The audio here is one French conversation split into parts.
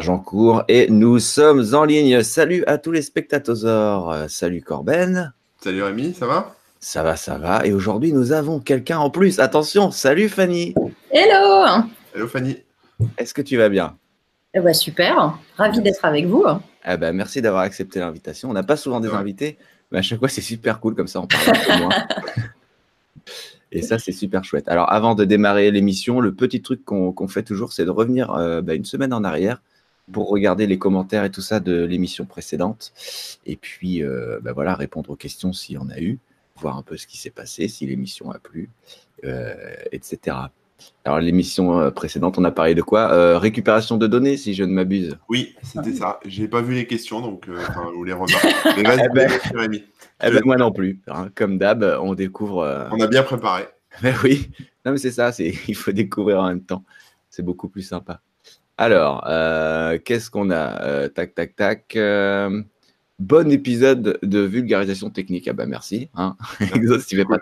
Jean Cour et nous sommes en ligne. Salut à tous les spectateurs. Salut Corben. Salut Rémi, ça va? Ça va, ça va. Et aujourd'hui, nous avons quelqu'un en plus. Attention, salut Fanny. Hello Hello Fanny. Est-ce que tu vas bien? Eh ben, Super, ravi d'être avec vous. Eh ben, merci d'avoir accepté l'invitation. On n'a pas souvent des invités, mais à chaque fois, c'est super cool comme ça, on parle un peu moins. Et ça, c'est super chouette. Alors, avant de démarrer l'émission, le petit truc qu'on fait toujours, c'est de revenir euh, bah, une semaine en arrière pour regarder les commentaires et tout ça de l'émission précédente. Et puis, euh, bah, voilà, répondre aux questions s'il y en a eu, voir un peu ce qui s'est passé, si l'émission a plu, euh, etc. Alors, l'émission précédente, on a parlé de quoi? Récupération de données, si je ne m'abuse. Oui, c'était ça. J'ai pas vu les questions, donc je vous les remarque. Mais vas-y, eh ben. Eh ben, moi non plus. Hein. Comme d'hab, on découvre. Euh, on a bien préparé. Mais oui, non, mais c'est ça, il faut découvrir en même temps. C'est beaucoup plus sympa. Alors, euh, qu'est-ce qu'on a? Euh, Tac, tac, tac. bon épisode de vulgarisation technique. Ah bah merci. Hein pas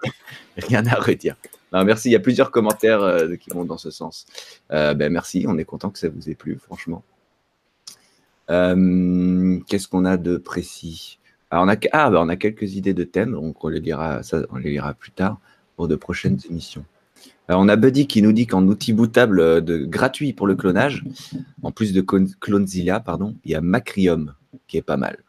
rien à redire. Non, merci, il y a plusieurs commentaires qui vont dans ce sens. ben, merci, on est content que ça vous ait plu, franchement. qu'est-ce qu'on a de précis? Alors on a, ah, bah, on a quelques idées de thèmes, donc on les lira, ça, on les lira plus tard pour de prochaines émissions. Alors on a Buddy qui nous dit qu'en outil bootable euh, de, gratuit pour le clonage, en plus de Clonezilla, pardon, il y a Macrium qui est pas mal.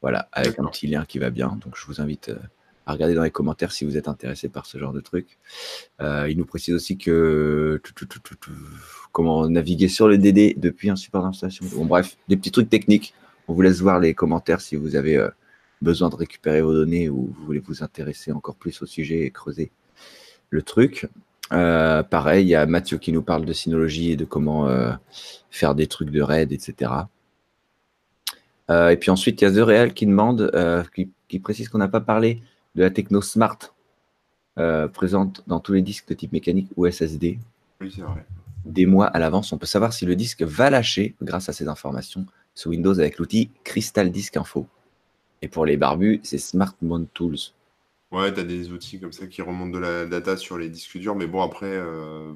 Voilà, avec un petit lien qui va bien. Donc je vous invite euh, à regarder dans les commentaires si vous êtes intéressé par ce genre de truc. Euh, il nous précise aussi que comment naviguer sur le DD depuis un support d'installation. Bon bref, des petits trucs techniques on vous laisse voir les commentaires si vous avez euh, besoin de récupérer vos données ou vous voulez vous intéresser encore plus au sujet et creuser le truc. Euh, pareil, il y a Mathieu qui nous parle de synologie et de comment euh, faire des trucs de raid, etc. et puis ensuite, il y a The Real qui demande, qui, précise qu'on n'a pas parlé de la techno smart présente dans tous les disques de type mécanique ou SSD. Oui, c'est vrai. Des mois à l'avance, on peut savoir si le disque va lâcher grâce à ces informations sous Windows avec l'outil Crystal Disk Info. Et pour les barbus, c'est Smart Mount Tools. Ouais, tu as des outils comme ça qui remontent de la data sur les disques durs, mais bon, après, euh,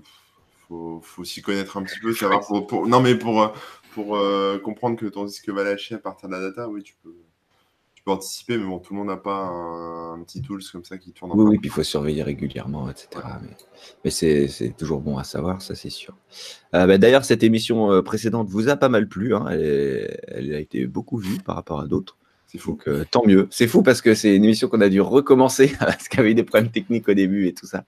faut, s'y connaître un petit peu. non, mais pour, pour euh, comprendre que ton disque va lâcher à partir de la data, oui, tu peux, anticiper, mais bon, tout le monde n'a pas un, petit tools comme ça qui tourne en Oui, oui, puis il faut surveiller régulièrement, etc. Mais, c'est toujours bon à savoir, ça c'est sûr. Euh, bah, d'ailleurs, cette émission euh, précédente vous a pas mal plu. Hein. elle, a été beaucoup vue par rapport à d'autres. C'est fou. que tant mieux. C'est fou parce que c'est une émission qu'on a dû recommencer parce qu'il y avait des problèmes techniques au début et tout ça.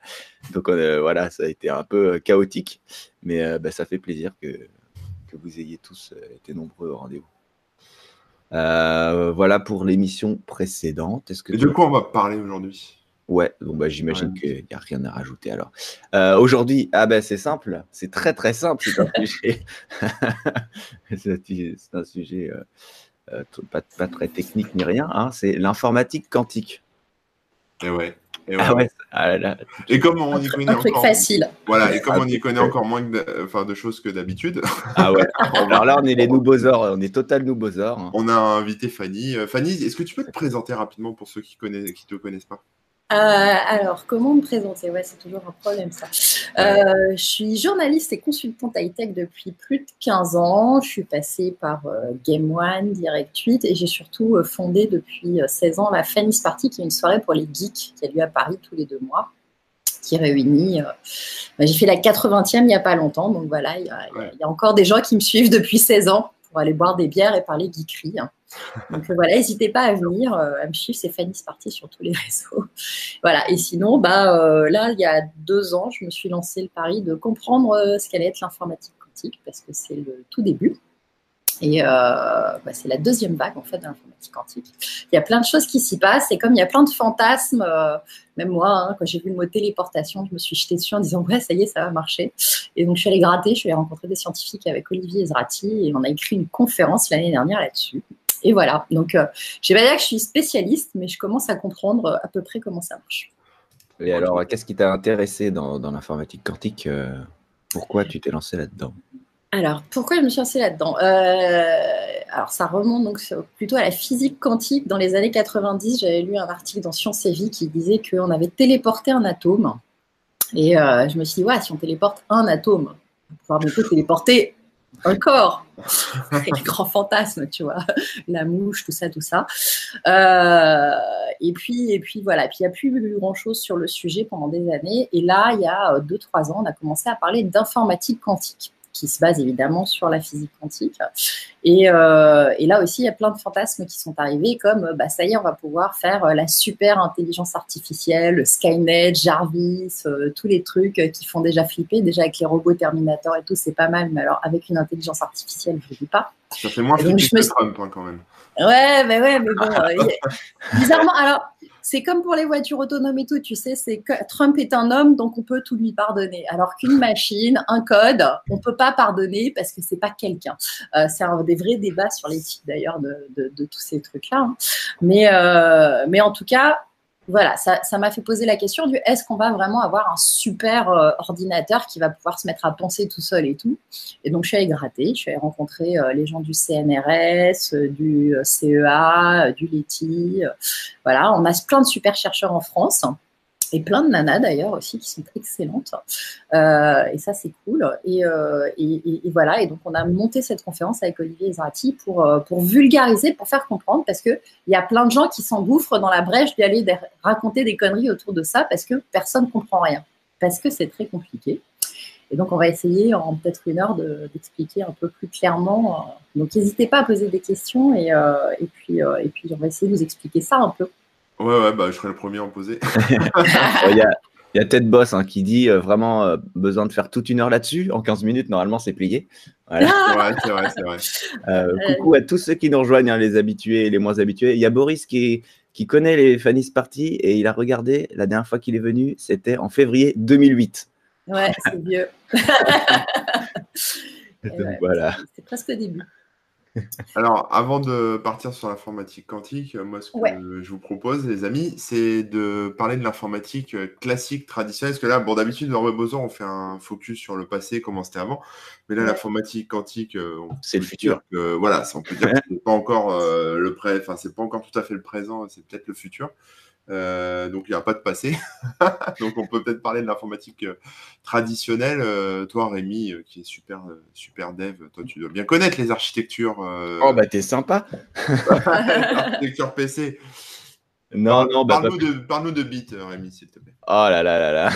Donc euh, voilà, ça a été un peu chaotique. Mais bah, ça fait plaisir que, que vous ayez tous été nombreux au rendez-vous. Euh, voilà pour l'émission précédente. Est-ce que Et de quoi on va parler aujourd'hui Ouais, bon bah, j'imagine qu'il n'y a rien à rajouter alors. Euh, aujourd'hui, ah ben c'est simple, c'est très très simple, c'est un sujet, c'est un sujet euh, pas, pas, très technique ni rien, hein, c'est l'informatique quantique. Et ouais. Et, ah ah et comme on y connaît encore, facile. Voilà, et comme on y connaît encore moins de, enfin, de choses que d'habitude. Ah ouais. Alors là, on est les nouveaux-ors, on est total nouveaux-ors. Hein. On a invité Fanny. Euh, Fanny, est-ce que tu peux te présenter rapidement pour ceux qui ne qui te connaissent pas? Euh, alors, comment me présenter? Ouais, c'est toujours un problème ça. Euh, je suis journaliste et consultante high-tech depuis plus de 15 ans. Je suis passée par euh, Game One, Direct 8 et j'ai surtout fondé depuis 16 ans la Fanny's Party qui est une soirée pour les geeks qui a lieu à Paris tous les deux mois qui réunit. Bah, j'ai fait la 80e il n'y a pas longtemps, donc voilà, il y, a, encore des gens qui me suivent depuis 16 ans pour aller boire des bières et parler geekerie. Hein. Donc euh, voilà, n'hésitez pas à venir, euh, à me c'est Fanny Sparty sur tous les réseaux. voilà, et sinon, bah, euh, là, il y a deux ans, je me suis lancé le pari de comprendre ce qu'allait être l'informatique quantique, parce que c'est le tout début. Et bah, c'est la deuxième vague en fait de l'informatique quantique. Il y a plein de choses qui s'y passent et comme il y a plein de fantasmes, même moi, hein, quand j'ai vu le mot téléportation, je me suis jetée dessus en disant ouais ça y est ça va marcher. Et donc je suis allée gratter, je suis allée rencontrer des scientifiques avec Olivier Ezrati et on a écrit une conférence l'année dernière là-dessus. Et voilà. Donc, euh, je ne vais pas dire que je suis spécialiste, mais je commence à comprendre euh, à peu près comment ça marche. Et alors, qu'est-ce qui t'a intéressé dans, l'informatique quantique euh, Pourquoi tu t'es lancé là-dedans? Alors, pourquoi je me suis lancée là-dedans? Alors, ça remonte donc plutôt à la physique quantique. Dans les années 90, j'avais lu un article dans Science et Vie qui disait qu'on avait téléporté un atome. Et je me suis dit, ouais, si on téléporte un atome, on va pouvoir bientôt téléporter encore. les grands fantasmes, tu vois, la mouche, tout ça, tout ça. Euh, et puis, et puis voilà. Puis il n'y a plus eu grand chose sur le sujet pendant des années. Et là, il y a 2-3 ans, on a commencé à parler d'informatique quantique qui se base évidemment sur la physique quantique. Et, euh, et, là aussi, il y a plein de fantasmes qui sont arrivés, comme bah, ça y est, on va pouvoir faire euh, la super intelligence artificielle, Skynet, Jarvis, euh, tous les trucs qui font déjà flipper. Déjà avec les robots Terminator et tout, c'est pas mal, mais alors avec une intelligence artificielle, je ne dis pas. Ça fait moins flipper que Trump hein, quand même. Ouais, mais ouais, mais bon, bizarrement, alors c'est comme pour les voitures autonomes et tout, tu sais, c'est que Trump est un homme, donc on peut tout lui pardonner. Alors qu'une machine, un code, on peut pas pardonner parce que c'est pas quelqu'un. Euh, c'est un des vrais débats sur l'éthique d'ailleurs de, de, tous ces trucs-là. Hein. Mais, euh, mais en tout cas, voilà, ça m'a fait poser la question du est-ce qu'on va vraiment avoir un super euh, ordinateur qui va pouvoir se mettre à penser tout seul et tout? Et donc, je suis allée gratter, je suis allée rencontrer euh, les gens du CNRS, euh, du CEA, du LETI. voilà, on a plein de super chercheurs en France et plein de nanas d'ailleurs aussi qui sont excellentes. Euh, et ça, c'est cool. Euh, et, voilà, et donc on a monté cette conférence avec Olivier Zrati pour, euh, pour vulgariser, pour faire comprendre, parce qu'il y a plein de gens qui s'engouffrent dans la brèche d'aller raconter des conneries autour de ça parce que personne ne comprend rien, parce que c'est très compliqué. Et donc, on va essayer en peut-être une heure d'expliquer un peu plus clairement. Donc, n'hésitez pas à poser des questions et puis, on va essayer de vous expliquer ça un peu. Ouais, ouais, bah, je serai le premier à en poser. Il y a, y a Ted Boss hein, qui dit euh, vraiment euh, besoin de faire toute une heure là-dessus. En 15 minutes, normalement, c'est plié. Voilà. c'est vrai, c'est vrai. Euh, coucou à tous ceux qui nous rejoignent, hein, les habitués et les moins habitués. Il y a Boris qui, qui connaît les Fanny's Party et il a regardé la dernière fois qu'il est venu, c'était en février 2008. Ouais, c'est vieux. voilà. C'est presque au début. Alors, avant de partir sur l'informatique quantique, euh, moi, ce que je vous propose, les amis, c'est de parler de l'informatique euh, classique, traditionnelle. Parce que là, bon, d'habitude, dans Webozo, on fait un focus sur le passé, comment c'était avant. Mais là, l'informatique quantique, euh, c'est le futur. voilà, on peut dire que c'est pas encore le pré... enfin, c'est pas encore tout à fait le présent, c'est peut-être le futur. Euh, donc il n'y a pas de passé. donc on peut peut-être parler de l'informatique euh, traditionnelle. Euh, toi, Rémi, qui est super, super dev, toi, tu dois bien connaître les architectures. Oh, bah t'es sympa. Architecture PC. Non, non, bah, parle-nous de, parle de bits, Rémi, s'il te plaît. Oh là là là là.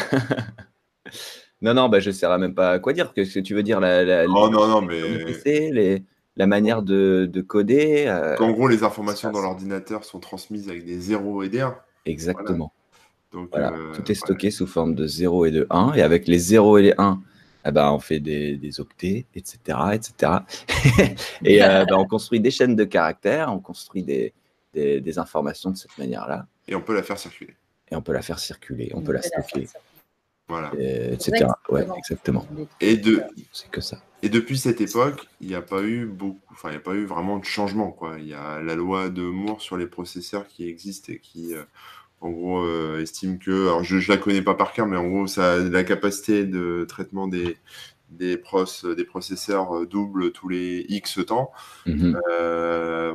non, non, bah, je ne saurais même pas quoi dire. Qu'est-ce que tu veux dire la, la, Oh non, non, mais. PC, les la manière de, de coder. en gros, les informations dans l'ordinateur sont transmises avec des 0 et des 1. Exactement. Voilà. Euh, tout est stocké sous forme de 0 et de 1. Et avec les 0 et les 1, eh ben, on fait des, des octets, etc. etc. et euh, ben, on construit des chaînes de caractères, on construit des, des, des informations de cette manière-là. Et on peut la faire circuler. Et on peut la faire circuler, on, peut la stocker. Voilà. etc. Ouais, exactement. Et de, c'est que ça. Et depuis cette époque, il n'y a pas eu beaucoup, enfin, il n'y a pas eu vraiment de changement, quoi. Il y a la loi de Moore sur les processeurs qui existe et qui, euh, en gros, euh, estime que, alors je, ne la connais pas par cœur, mais en gros, ça la capacité de traitement des, des, pros, des processeurs euh, double tous les X temps. Mhm.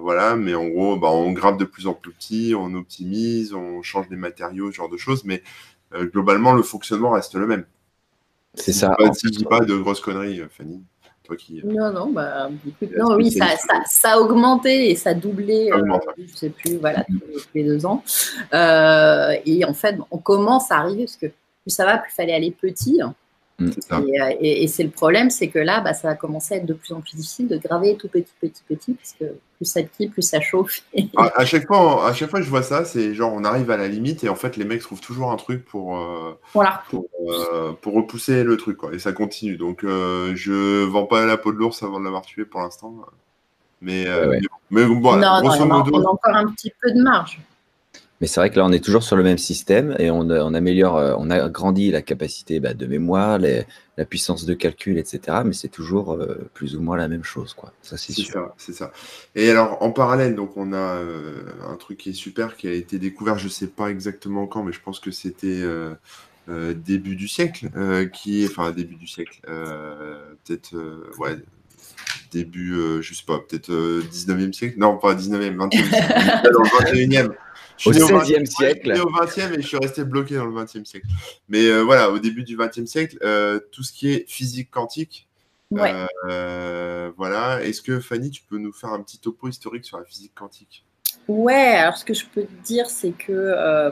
voilà, mais en gros, bah, on grave de plus en plus petit, on optimise, on change les matériaux, ce genre de choses, mais globalement, le fonctionnement reste le même. C'est ça. si je dis pas de grosses conneries, Fanny. Euh, non, non, bah, non, oui, ça, ça, a augmenté et ça a doublé, euh, je sais plus, voilà, tous les deux ans. Euh, et en fait, on commence à arriver, parce que plus ça va, plus il fallait aller petit. Mm. Et, c'est le problème, c'est que là, bah, ça va commencer à être de plus en plus difficile de graver tout petit, petit, petit, parce que plus ça crie, plus ça chauffe. à, chaque fois, à chaque fois que je vois ça, c'est genre on arrive à la limite et en fait les mecs trouvent toujours un truc pour, euh, euh, pour, repousser le truc quoi, et ça continue. Donc euh, je vends pas la peau de l'ours avant de l'avoir tué pour l'instant. Mais, mais, bon, non, non, on a encore un petit peu de marge. Mais c'est vrai que là, on est toujours sur le même système et on, on améliore, euh, on a grandi la capacité bah, de mémoire, la puissance de calcul, etc. Mais c'est toujours euh, plus ou moins la même chose, quoi. Ça, c'est sûr. Ça, c'est ça. Et alors, en parallèle, donc, on a euh, un truc qui est super, qui a été découvert, je sais pas exactement quand, mais je pense que c'était début du siècle, qui, enfin, début du siècle, peut-être, ouais, début, je sais pas, peut-être 19e siècle, non, pas 19e, 20e siècle, dans le 21e au XVIe siècle. Je suis au 20e et je suis resté bloqué dans le 20e siècle. Mais euh, voilà, au début du 20e siècle, euh, tout ce qui est physique quantique voilà. Est-ce que Fanny, tu peux nous faire un petit topo historique sur la physique quantique? Ouais, alors ce que je peux te dire, c'est que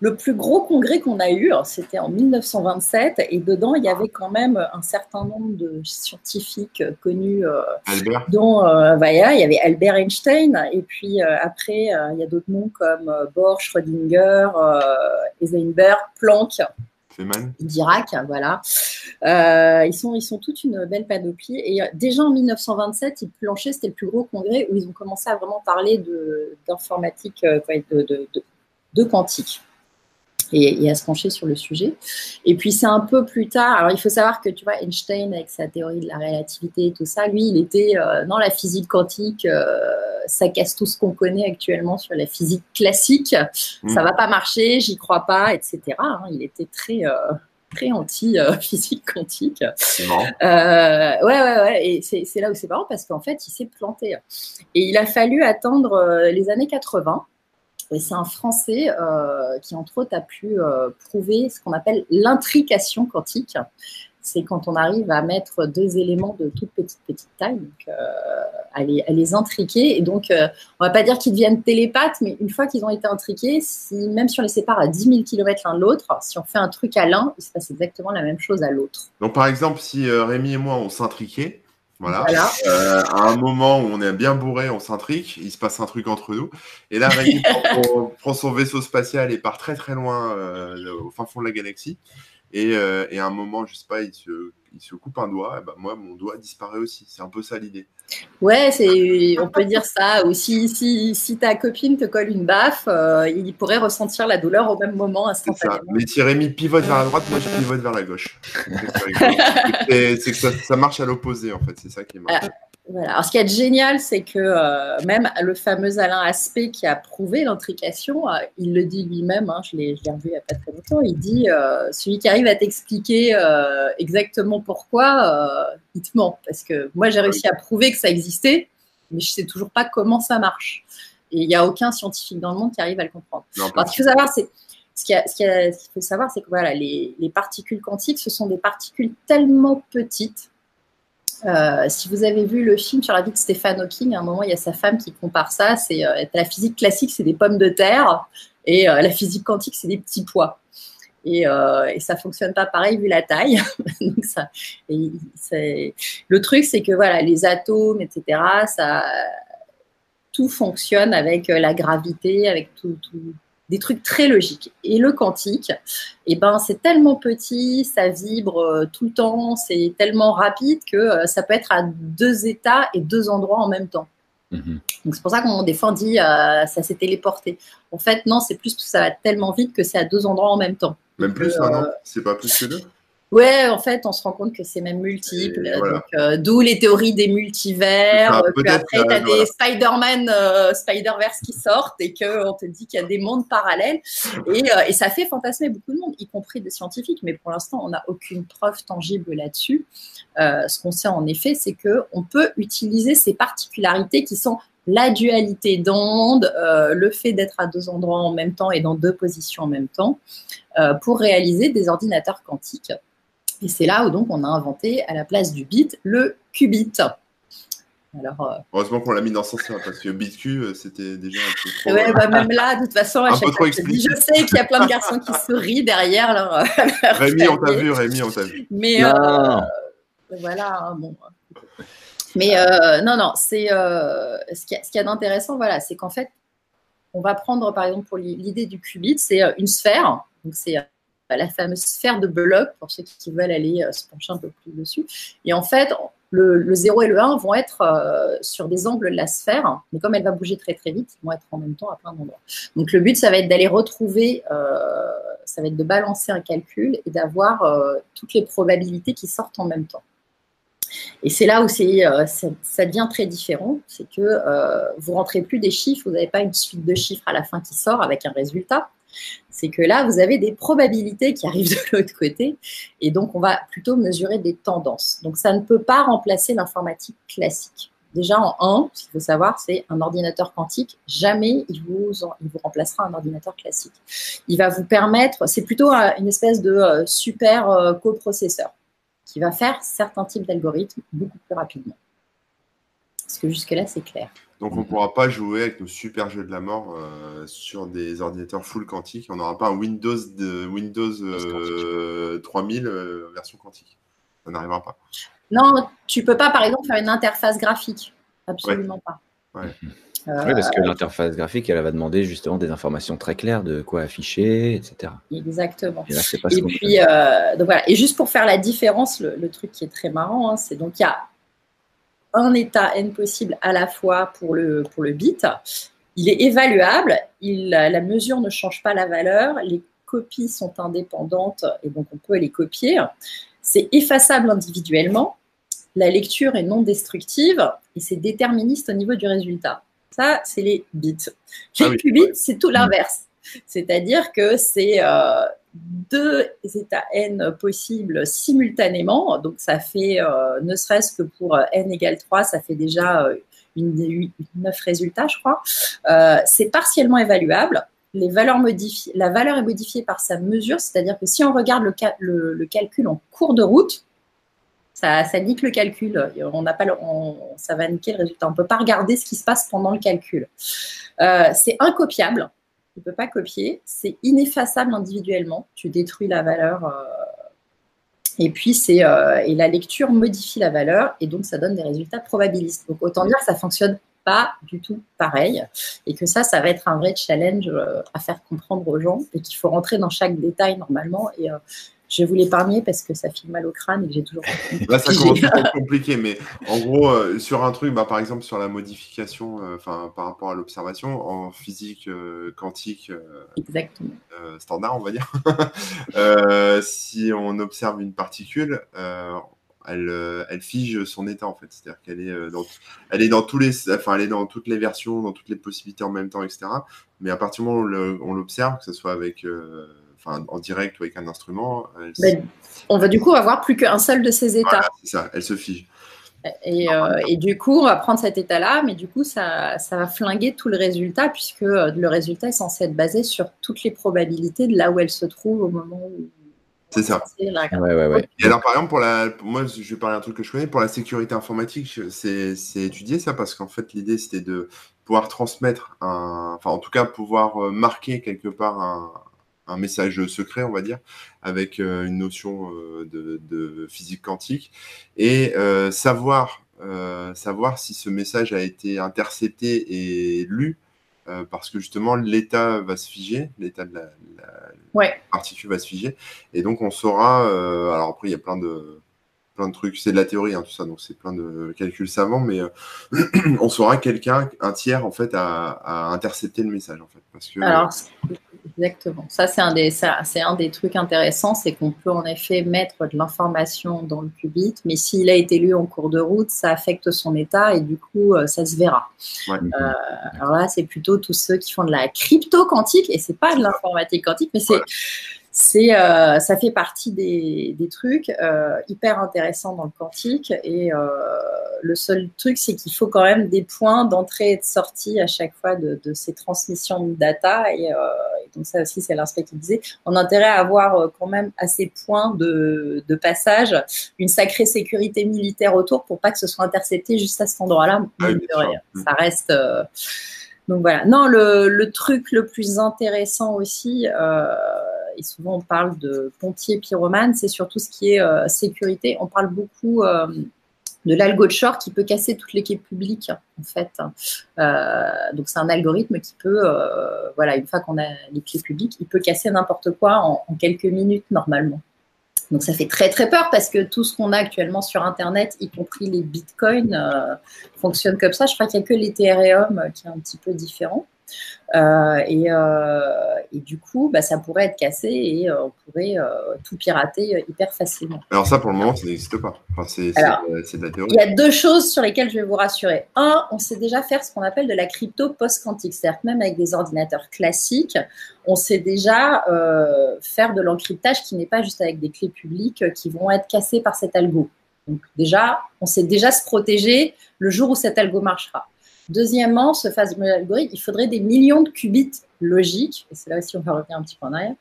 le plus gros congrès qu'on a eu, c'était en 1927, et dedans, il y avait quand même un certain nombre de scientifiques connus, euh, dont euh, il y avait Albert Einstein, et puis euh, après, il y a d'autres noms comme Bohr, Schrödinger, Heisenberg, Planck. Dirac, voilà. ils, sont, ils sont toute une belle panoplie. Et déjà en 1927, ils planchaient, c'était le plus gros congrès où ils ont commencé à vraiment parler d'informatique, de, de, de quantique. Et, à se pencher sur le sujet. Et puis c'est un peu plus tard. Alors il faut savoir que tu vois Einstein avec sa théorie de la relativité et tout ça, lui il était euh, dans la physique quantique. Euh, ça casse tout ce qu'on connaît actuellement sur la physique classique. Mm. Ça va pas marcher, j'y crois pas, etc. Hein. il était très euh, très anti physique quantique. ouais ouais ouais. Et c'est là où c'est marrant parce qu'en fait il s'est planté. Et il a fallu attendre les années 80 et c'est un Français euh, qui, entre autres, a pu euh, prouver ce qu'on appelle l'intrication quantique. C'est quand on arrive à mettre deux éléments de toute petite, petite taille, euh, à, les, à, les, intriquer. Et donc, on va pas dire qu'ils deviennent télépathes, mais une fois qu'ils ont été intriqués, si, même si on les sépare à 10 000 km l'un de l'autre, si on fait un truc à l'un, il se passe exactement la même chose à l'autre. Donc, par exemple, si Rémi et moi, on s'intriquait, voilà. Euh, à un moment où on est bien bourré, on s'intrique, il se passe un truc entre nous. Et là, Rémi prend, son vaisseau spatial et part très très loin euh, au fin fond de la galaxie. Et, euh, et, à un moment, je sais pas, il se, il se coupe un doigt, et ben moi, mon doigt disparaît aussi. C'est un peu ça l'idée. Ouais, c'est, on peut dire ça. Ou si, si, si, ta copine te colle une baffe, euh, il pourrait ressentir la douleur au même moment instantanément. Mais si Rémi pivote vers la droite, moi je pivote vers la gauche. c'est que ça, ça, marche à l'opposé, en fait. C'est ça qui marche. Alors, ce qui est génial, c'est que euh, même le fameux Alain Aspect qui a prouvé l'intrication, euh, il le dit lui-même, hein, je l'ai revu il n'y a pas très longtemps, il dit euh, celui qui arrive à t'expliquer exactement pourquoi, il te ment. Parce que moi, j'ai réussi à prouver que ça existait, mais je ne sais toujours pas comment ça marche. Et il n'y a aucun scientifique dans le monde qui arrive à le comprendre. Alors, ce qu'il faut savoir, c'est. Ce qu'il faut savoir, c'est que voilà, les particules quantiques, ce sont des particules tellement petites euh, si vous avez vu le film sur la vie de Stephen Hawking, à un moment, il y a sa femme qui compare ça. C'est euh, la physique classique, c'est des pommes de terre, et euh, la physique quantique, c'est des petits pois. Et, et, ça fonctionne pas pareil vu la taille. Donc ça, le truc, c'est que voilà, les atomes, etc., ça, tout fonctionne avec la gravité, avec tout, tout des trucs très logiques. Et le quantique, eh ben, c'est tellement petit, ça vibre euh, tout le temps, c'est tellement rapide que euh, ça peut être à deux états et deux endroits en même temps. Mhm. Donc c'est pour ça qu'on des fois dit euh, ça s'est téléporté. En fait, non, c'est plus que ça va tellement vite que c'est à deux endroits en même temps. Même plus, non? C'est pas plus que deux? Ouais, en fait, on se rend compte que c'est même multiple. Euh, d'où les théories des multivers. Ah, puis après, tu as des Spider-Man, euh, Spider-Verse qui sortent et qu'on te dit qu'il y a des mondes parallèles. Et, euh, et, ça fait fantasmer beaucoup de monde, y compris des scientifiques. Mais pour l'instant, on n'a aucune preuve tangible là-dessus. Ce qu'on sait en effet, c'est qu'on peut utiliser ces particularités qui sont la dualité d'onde, le fait d'être à deux endroits en même temps et dans deux positions en même temps, pour réaliser des ordinateurs quantiques. Et c'est là où donc on a inventé à la place du bit le qubit. Alors, euh, Heureusement qu'on l'a mis dans ce sens-là, parce que BitQ, euh, c'était déjà un peu trop. Ouais, bah, même là, de toute façon, à chaque fois, je, je sais qu'il y a plein de garçons qui se rient derrière leur. Rémi, on t'a vu, Rémi, on t'a vu. Mais euh, voilà, hein, bon. Mais non, non, c'est ce qu'il y a, d'intéressant, voilà, c'est qu'en fait, on va prendre par exemple pour l'idée du qubit, c'est une sphère, donc c'est la fameuse sphère de bloc, pour ceux qui veulent aller euh, se pencher un peu plus dessus. Et en fait, le, 0 et le 1 vont être euh, sur des angles de la sphère, mais comme elle va bouger très très vite, ils vont être en même temps à plein d'endroits. Donc le but, ça va être d'aller retrouver, euh, ça va être de balancer un calcul et d'avoir toutes les probabilités qui sortent en même temps. Et c'est là où ça, ça, devient très différent, c'est que vous rentrez plus des chiffres, vous n'avez pas une suite de chiffres à la fin qui sort avec un résultat, c'est que là, vous avez des probabilités qui arrivent de l'autre côté, et donc on va plutôt mesurer des tendances. Donc ça ne peut pas remplacer l'informatique classique. Déjà en 1, ce qu'il faut savoir, c'est un ordinateur quantique, jamais il vous, il vous remplacera un ordinateur classique. Il va vous permettre, c'est plutôt une espèce de euh, super euh, coprocesseur. Qui va faire certains types d'algorithmes beaucoup plus rapidement. Parce que jusque-là, c'est clair. Donc on ne pourra pas jouer avec nos super jeux de la mort euh, sur des ordinateurs full quantique. On n'aura pas un Windows de Windows 3000 euh, euh, version quantique. Ça n'arrivera pas. Non, tu peux pas par exemple faire une interface graphique. Absolument pas. Oui, parce que l'interface graphique, elle va demander justement des informations très claires de quoi afficher, etc. Exactement. Et, puis, donc voilà. Et juste pour faire la différence, le, truc qui est très marrant, hein, c'est donc il y a un état n possible à la fois pour le, pour le bit. Il est évaluable, il, la mesure ne change pas la valeur, les copies sont indépendantes et donc on peut les copier. C'est effaçable individuellement, la lecture est non destructive et c'est déterministe au niveau du résultat. Ça, c'est les bits. Les ah qubits, c'est tout l'inverse. C'est-à-dire que c'est euh, deux états n possibles simultanément. Donc, ça fait, euh, ne serait-ce que pour euh, n égale 3, ça fait déjà euh, une, 9 résultats, je crois. c'est partiellement évaluable. Les valeurs la valeur est modifiée par sa mesure, c'est-à-dire que si on regarde le, le, calcul en cours de route, ça, nique le calcul. On n'a pas, ça va niquer le résultat. On ne peut pas regarder ce qui se passe pendant le calcul. c'est incopiable ne peux pas copier. C'est ineffaçable individuellement. Tu détruis la valeur. Euh, et puis, c'est euh, et la lecture modifie la valeur et donc ça donne des résultats probabilistes. Donc, autant dire que ça fonctionne pas du tout pareil et que ça, ça va être un vrai challenge euh, à faire comprendre aux gens et qu'il faut rentrer dans chaque détail normalement. Et je vais vous l'épargner parce que ça file mal au crâne et que j'ai toujours. Là, ça commence à être compliqué, mais en gros, euh, sur un truc, bah, par exemple, sur la modification, euh, par rapport à l'observation, en physique euh, quantique standard, on va dire, si on observe une particule, elle, elle, fige son état en fait. C'est-à-dire qu'elle est, dans, elle est dans tous les, enfin, elle est dans toutes les versions, dans toutes les possibilités en même temps, etc. Mais à partir du moment où on l'observe, que ce soit avec en direct ou avec un instrument. Ben, on va du coup avoir plus qu'un seul de ces états. c'est ça, elle se fige. Euh, et, du coup, on va prendre cet état-là, mais du coup, ça, ça, va flinguer tout le résultat, puisque euh, le résultat est censé être basé sur toutes les probabilités de là où elle se trouve au moment où. C'est ça. Et alors, par exemple, pour la, moi, je vais parler d'un truc que je connais. Pour la sécurité informatique, c'est étudié ça, parce qu'en fait, l'idée, c'était de pouvoir transmettre un. Enfin, en tout cas, pouvoir euh, marquer quelque part un, un message secret, on va dire, avec euh, une notion euh, de, physique quantique, et euh, savoir, savoir si ce message a été intercepté et lu, parce que justement l'état va se figer, l'état de la, particule va se figer, et donc on saura, alors après il y a plein de, plein de trucs, c'est de la théorie, hein, tout ça, donc c'est plein de calculs savants, mais on saura quelqu'un, un tiers, en fait, a, intercepté le message, en fait. Parce que, Alors, Exactement. Ça, c'est un, des, un des trucs intéressants, c'est qu'on peut en effet mettre de l'information dans le qubit, mais s'il a été lu en cours de route, ça affecte son état et du coup, euh, ça se verra. Euh, alors là, c'est plutôt tous ceux qui font de la crypto quantique, et c'est pas de l'informatique quantique, mais c'est c'est, euh, ça fait partie des, des trucs euh, hyper intéressants dans le quantique. Et euh, le seul truc, c'est qu'il faut quand même des points d'entrée et de sortie à chaque fois de, de ces transmissions de data. Et, donc ça aussi, c'est l'aspect qui disait, on a intérêt à avoir quand même à ces points de, de, passage une sacrée sécurité militaire autour pour pas que ce soit intercepté juste à cet endroit-là. Ah ça reste. donc voilà. Non, le, le, truc le plus intéressant aussi, euh, et souvent on parle de pompier pyromane, c'est surtout ce qui est euh, sécurité. On parle beaucoup euh, de l'algo de short qui peut casser toute l'équipe publique en fait. Euh, donc c'est un algorithme qui peut, voilà, une fois qu'on a les clés publiques, il peut casser n'importe quoi en, quelques minutes normalement. Donc ça fait très très peur parce que tout ce qu'on a actuellement sur Internet, y compris les bitcoins, fonctionne comme ça. Je crois qu'il n'y a que l'Ethereum qui est un petit peu différent. Euh, euh, et, du coup, bah, ça pourrait être cassé et euh, on pourrait tout pirater hyper facilement. Alors ça, pour le moment, ça n'existe pas. c'est de la théorie. Il y a deux choses sur lesquelles je vais vous rassurer. Un, on sait déjà faire ce qu'on appelle de la crypto post-quantique. C'est-à-dire même avec des ordinateurs classiques, on sait déjà faire de l'encryptage qui n'est pas juste avec des clés publiques qui vont être cassées par cet algo. Donc déjà, on sait déjà se protéger le jour où cet algo marchera. Deuxièmement, ce fameux algorithme, il faudrait des millions de qubits logiques, et c'est là aussi on va revenir un petit peu en arrière,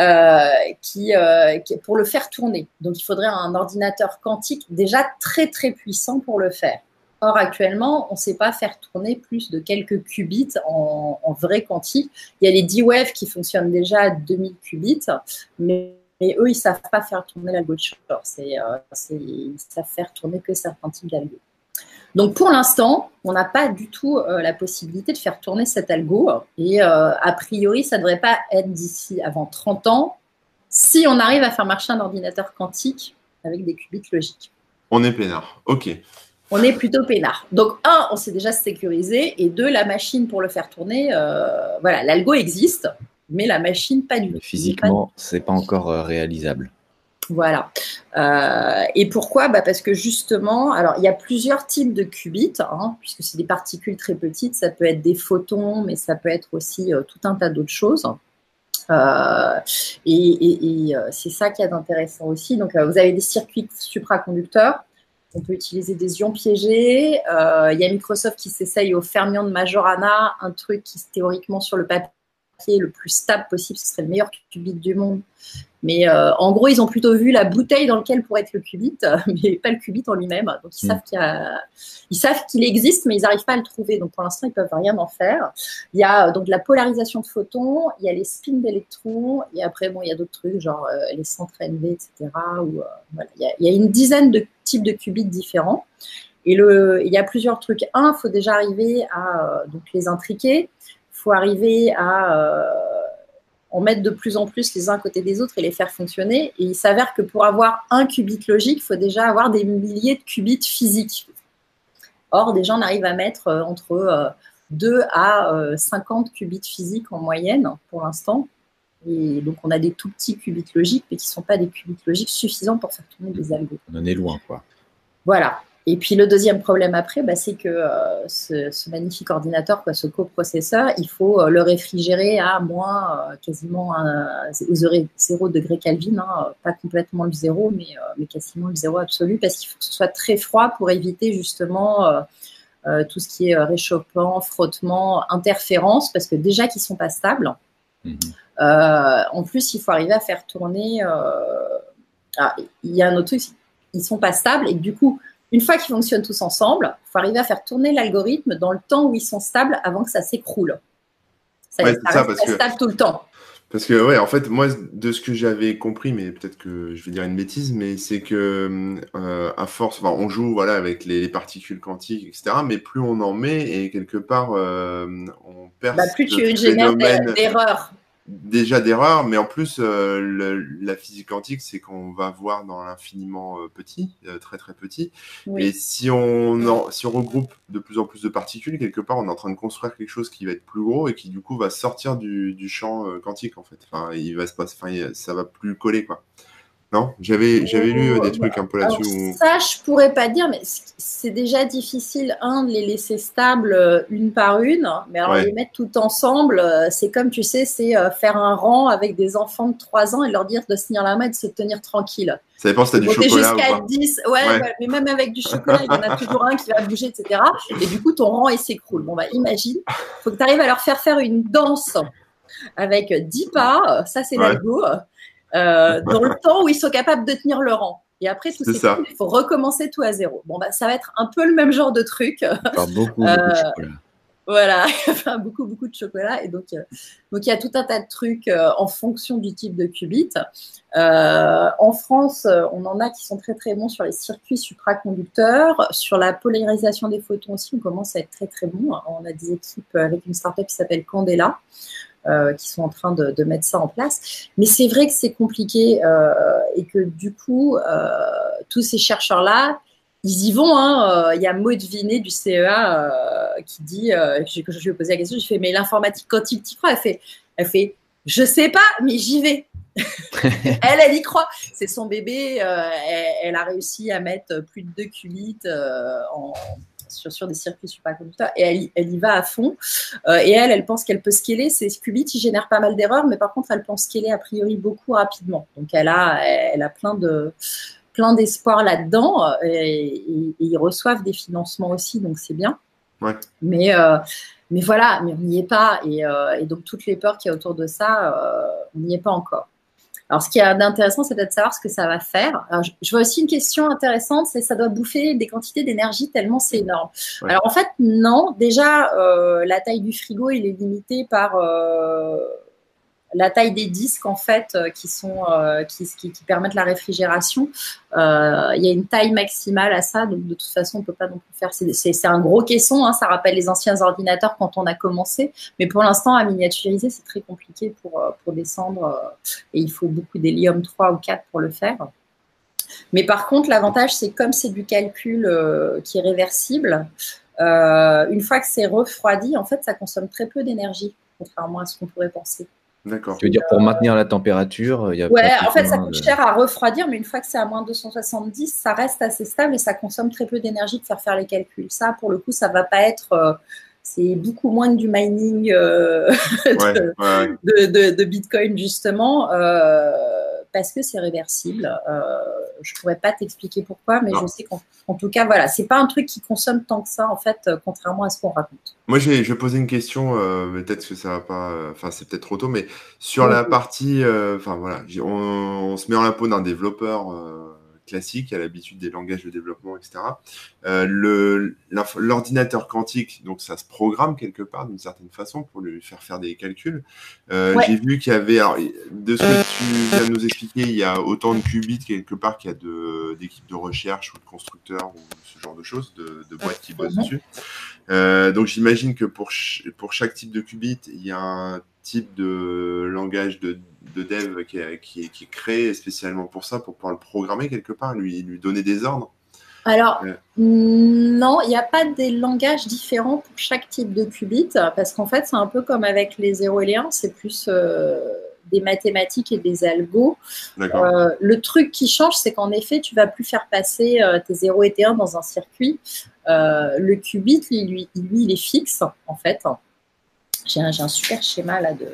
euh, qui, euh, pour le faire tourner. Donc il faudrait un ordinateur quantique déjà très très puissant pour le faire. Or, actuellement, on ne sait pas faire tourner plus de quelques qubits en, en vrai quantique. Il y a les D-Wave qui fonctionnent déjà à 2000 qubits, mais, eux, ils ne savent pas faire tourner l'algo de euh, ils savent faire tourner que certains types d'algo. Donc pour l'instant, on n'a pas du tout euh, la possibilité de faire tourner cet algo. Et euh, a priori, ça ne devrait pas être d'ici avant 30 ans si on arrive à faire marcher un ordinateur quantique avec des qubits logiques. On est peinard. OK. On est plutôt peinard. Donc, un, on s'est déjà sécurisé. Et deux, la machine pour le faire tourner, euh, voilà, l'algo existe, mais la machine, pas du tout. Physiquement, ce n'est pas encore réalisable. Voilà. Euh, et pourquoi? Bah Parce que justement, alors il y a plusieurs types de qubits, hein, puisque c'est des particules très petites, ça peut être des photons, mais ça peut être aussi euh, tout un tas d'autres choses. Euh, et, c'est ça qui est intéressant aussi. Donc, vous avez des circuits supraconducteurs. On peut utiliser des ions piégés. Il y a Microsoft qui s'essaye au fermion de Majorana, un truc qui théoriquement sur le papier est le plus stable possible, ce serait le meilleur qubit du monde, mais euh, en gros, ils ont plutôt vu la bouteille dans laquelle pourrait être le qubit, mais pas le qubit en lui-même. Donc ils, mm. savent qu'il ils savent qu'il existe, mais ils n'arrivent pas à le trouver. Donc pour l'instant, ils peuvent rien en faire. Il y a euh, donc la polarisation de photons, il y a les spins d'électrons, et après bon, il y a d'autres trucs genre euh, les centres NV, etc. Voilà. il, y a, il, y a, une dizaine de types de qubits différents. Et le, il y a plusieurs trucs. Un, il faut déjà arriver à donc les intriquer. Faut arriver à en mettre de plus en plus les uns à côté des autres et les faire fonctionner. Et il s'avère que pour avoir un qubit logique, il faut déjà avoir des milliers de qubits physiques. Or, déjà, on arrive à mettre euh, entre 2 euh, à 50 euh, qubits physiques en moyenne pour l'instant. Et donc, on a des tout petits qubits logiques, mais qui ne sont pas des qubits logiques suffisants pour faire tourner des algos. On en est loin, quoi. Voilà. Et puis le deuxième problème après, bah, c'est que euh, ce, magnifique ordinateur, quoi, ce coprocesseur, il faut euh, le réfrigérer à moins euh, quasiment aux 0 degré Kelvin, hein, pas complètement le zéro, mais, mais quasiment le zéro absolu, parce qu'il faut que ce soit très froid pour éviter justement tout ce qui est réchauffement, frottement, interférence, parce que déjà qu'ils sont pas stables. Mhm. en plus, il faut arriver à faire tourner. Ah, il y a un autre truc, ils sont pas stables et du coup, une fois qu'ils fonctionnent tous ensemble, il faut arriver à faire tourner l'algorithme dans le temps où ils sont stables avant que ça s'écroule. Ça, ouais, ça, stable tout le temps. Parce que, ouais, en fait, moi, de ce que j'avais compris, mais peut-être que je vais dire une bêtise, mais c'est que euh, à force, on joue voilà, avec les, particules quantiques, etc., mais plus on en met, et quelque part, euh, on perd. Bah, plus tu génères d'erreurs déjà d'erreurs, mais en plus, euh, la physique quantique, c'est qu'on va voir dans l'infiniment euh, petit, euh, très très petit. Et si on, si on regroupe de plus en plus de particules, quelque part, on est en train de construire quelque chose qui va être plus gros et qui du coup va sortir du, du champ quantique en fait. Enfin, il va se passer, enfin, ça va plus coller quoi. Non, j'avais j'avais lu euh, des trucs un peu là-dessus. Ça, je pourrais pas dire, mais c'est déjà difficile un de les laisser stables euh, une par une, mais alors les mettre tout ensemble, euh, c'est comme tu sais, c'est faire un rang avec des enfants de 3 ans et leur dire de se tenir la main et de se tenir tranquille. Ça dépend si tu as du chocolat jusqu'à 10, ouais, ouais. mais même avec du chocolat, il y en a toujours un qui va bouger, etc. Et du coup, ton rang il s'écroule. Bon bah imagine, faut que tu arrives à leur faire faire une danse avec 10 pas, ça c'est l'algo euh, dans le temps où ils sont capables de tenir le rang. Et après, tout il faut recommencer tout à zéro. Bon, bah, ça va être un peu le même genre de truc. beaucoup, euh, de chocolat. Voilà, enfin, beaucoup, beaucoup de chocolat. Et donc, euh, donc, il y a tout un tas de trucs euh, en fonction du type de qubit. Euh, en France, on en a qui sont très, très bons sur les circuits supraconducteurs. Sur la polarisation des photons aussi, on commence à être très, très bon. On a des équipes avec une startup qui s'appelle Candela. Euh, qui sont en train de, de, mettre ça en place. Mais c'est vrai que c'est compliqué euh, et que du coup, euh, tous ces chercheurs-là, ils y vont. Hein. Il y a Maud Vinet du CEA qui dit, que je lui ai posé la question, je fais, mais l'informatique quantique, tu crois? Elle fait, elle fait, je sais pas, mais j'y vais. elle, elle y croit. C'est son bébé. Elle, elle, a réussi à mettre plus de 2 qubits en sur, des circuits superconducteurs et elle, elle, y va à fond. Euh, et elle, elle pense qu'elle peut scaler. Ces qubits, ils génèrent pas mal d'erreurs, mais par contre, elle pense scaler a priori beaucoup rapidement. Donc, elle a, elle a plein de plein d'espoir là-dedans et, ils reçoivent des financements aussi, donc c'est bien. Mais, mais voilà, mais on n'y est pas. Et, donc, toutes les peurs qu'il y a autour de ça, on n'y est pas encore. Alors, ce qui est intéressant, c'est de savoir ce que ça va faire. je, vois aussi une question intéressante, c'est ça doit bouffer des quantités d'énergie tellement c'est énorme. Alors, en fait, non. Déjà, la taille du frigo, il est limité par la taille des disques en fait euh, qui sont euh, qui, permettent la réfrigération. Euh, il y a une taille maximale à ça, donc de toute façon on peut pas non plus faire. C'est un gros caisson, hein, ça rappelle les anciens ordinateurs quand on a commencé, mais pour l'instant à miniaturiser c'est très compliqué pour pour descendre et il faut beaucoup d'hélium 3 ou 4 pour le faire. Mais par contre l'avantage c'est comme c'est du calcul qui est réversible. une fois que c'est refroidi, en fait, ça consomme très peu d'énergie, contrairement à ce qu'on pourrait penser. D'accord. Tu veux dire pour maintenir la température il y a Ouais, en fait, ça coûte cher à refroidir, mais une fois que c'est à moins de 270, ça reste assez stable et ça consomme très peu d'énergie de faire faire les calculs. Ça, pour le coup, ça va pas être. Euh, c'est beaucoup moins que du mining euh, de, Bitcoin, justement. Euh, parce que c'est réversible. Euh, je pourrais pas t'expliquer pourquoi, mais je sais qu'en tout cas, voilà, c'est pas un truc qui consomme tant que ça, en fait, euh, contrairement à ce qu'on raconte. Moi, je vais, poser une question, euh, peut-être que ça va pas, euh, enfin, c'est peut-être trop tôt, mais sur la partie, enfin, voilà, on, on, se met en la peau d'un développeur classique, a l'habitude des langages de développement, etc. Euh, L'ordinateur quantique, donc ça se programme quelque part d'une certaine façon pour lui faire faire des calculs. Euh, j'ai vu qu'il y avait, de ce que tu viens de nous expliquer, il y a autant de qubits quelque part qu'il y a d'équipes de, recherche ou de constructeurs ou ce genre de choses, de, de boîtes qui bossent dessus. Euh, donc j'imagine que pour, pour chaque type de qubit, il y a un type de langage de, dev qui est, qui, est, créé spécialement pour ça, pour pouvoir le programmer quelque part, lui, lui donner des ordres alors, euh. non, il n'y a pas des langages différents pour chaque type de qubit, parce qu'en fait, c'est un peu comme avec les 0 et les 1, c'est plus euh, des mathématiques et des algos. Euh, le truc qui change, c'est qu'en effet, tu vas plus faire passer tes 0 et tes 1 dans un circuit. le qubit, lui, il est fixe, en fait. J'ai un, super schéma là de.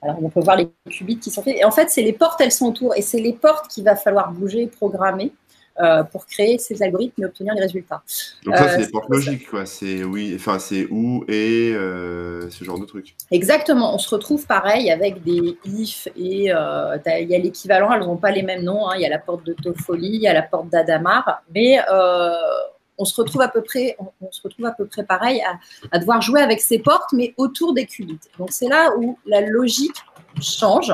Alors, on peut voir les qubits qui sont faits. Et en fait, c'est les portes, elles sont autour. Et c'est les portes qu'il va falloir bouger, programmer euh, pour créer ces algorithmes et obtenir les résultats. Donc, ça, c'est des euh, portes logiques, quoi. C'est oui, enfin, c'est où et euh, ce genre de trucs. Exactement. On se retrouve pareil avec des if et il y a l'équivalent. Elles n'ont pas les mêmes noms. Hein. Il y a la porte de Toffoli, il y a la porte d'Adamar. Mais on se retrouve à peu près, on, se retrouve à peu près pareil à, devoir jouer avec ces portes, mais autour des qubits. Donc c'est là où la logique change.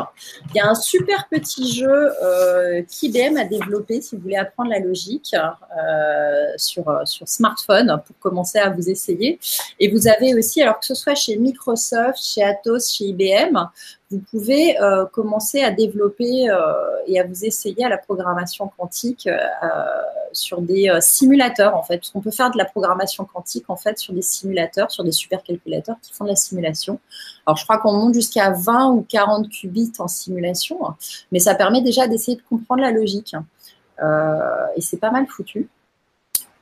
Il y a un super petit jeu euh, qu'IBM a développé si vous voulez apprendre la logique euh, sur, sur smartphone pour commencer à vous essayer. Et vous avez aussi, alors que ce soit chez Microsoft, chez Atos, chez IBM, vous pouvez euh, commencer à développer euh, et à vous essayer à la programmation quantique euh, sur des simulateurs en fait, parce qu'on peut faire de la programmation quantique en fait sur des simulateurs, sur des supercalculateurs qui font de la simulation. Alors je crois qu'on monte jusqu'à 20 ou 40 qubits en simulation, mais ça permet déjà d'essayer de comprendre la logique. et c'est pas mal foutu.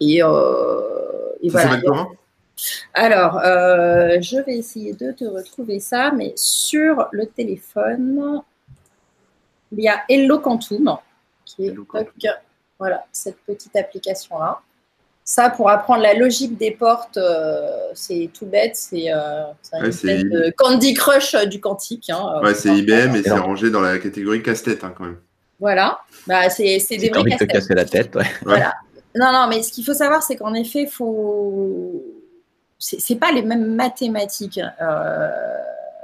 Et, et voilà. Alors, euh, je vais essayer de te retrouver ça, mais sur le téléphone, il y a Hello Quantum, qui est voilà, cette petite application-là. Ça, pour apprendre la logique des portes, euh, c'est tout bête, c'est euh, Candy Crush du quantique. Hein, ouais, c'est IBM et c'est rangé dans la catégorie casse-tête hein, quand même. Voilà, bah, c'est des vrais casse-tête. casser la tête, ouais. Voilà. Non, non, mais ce qu'il faut savoir, c'est qu'en effet, faut c'est pas les mêmes mathématiques. Euh,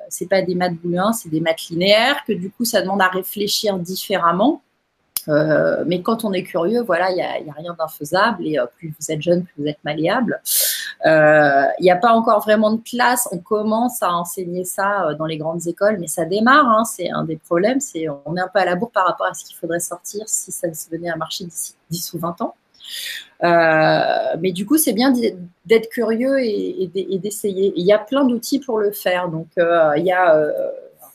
c'est pas des maths booléens, c'est des maths linéaires que du coup ça demande à réfléchir différemment. Euh, mais quand on est curieux, voilà, il n'y a, a, rien d'infaisable et euh, plus vous êtes jeune, plus vous êtes malléable. Euh, il n'y a pas encore vraiment de classe. On commence à enseigner ça dans les grandes écoles, mais ça démarre. Hein, c'est un des problèmes. C'est on est un peu à la bourre par rapport à ce qu'il faudrait sortir si ça venait à marcher d'ici 10 ou 20 ans. Mais du coup, c'est bien d'être curieux et, d'essayer. Il y a plein d'outils pour le faire. Donc, il y a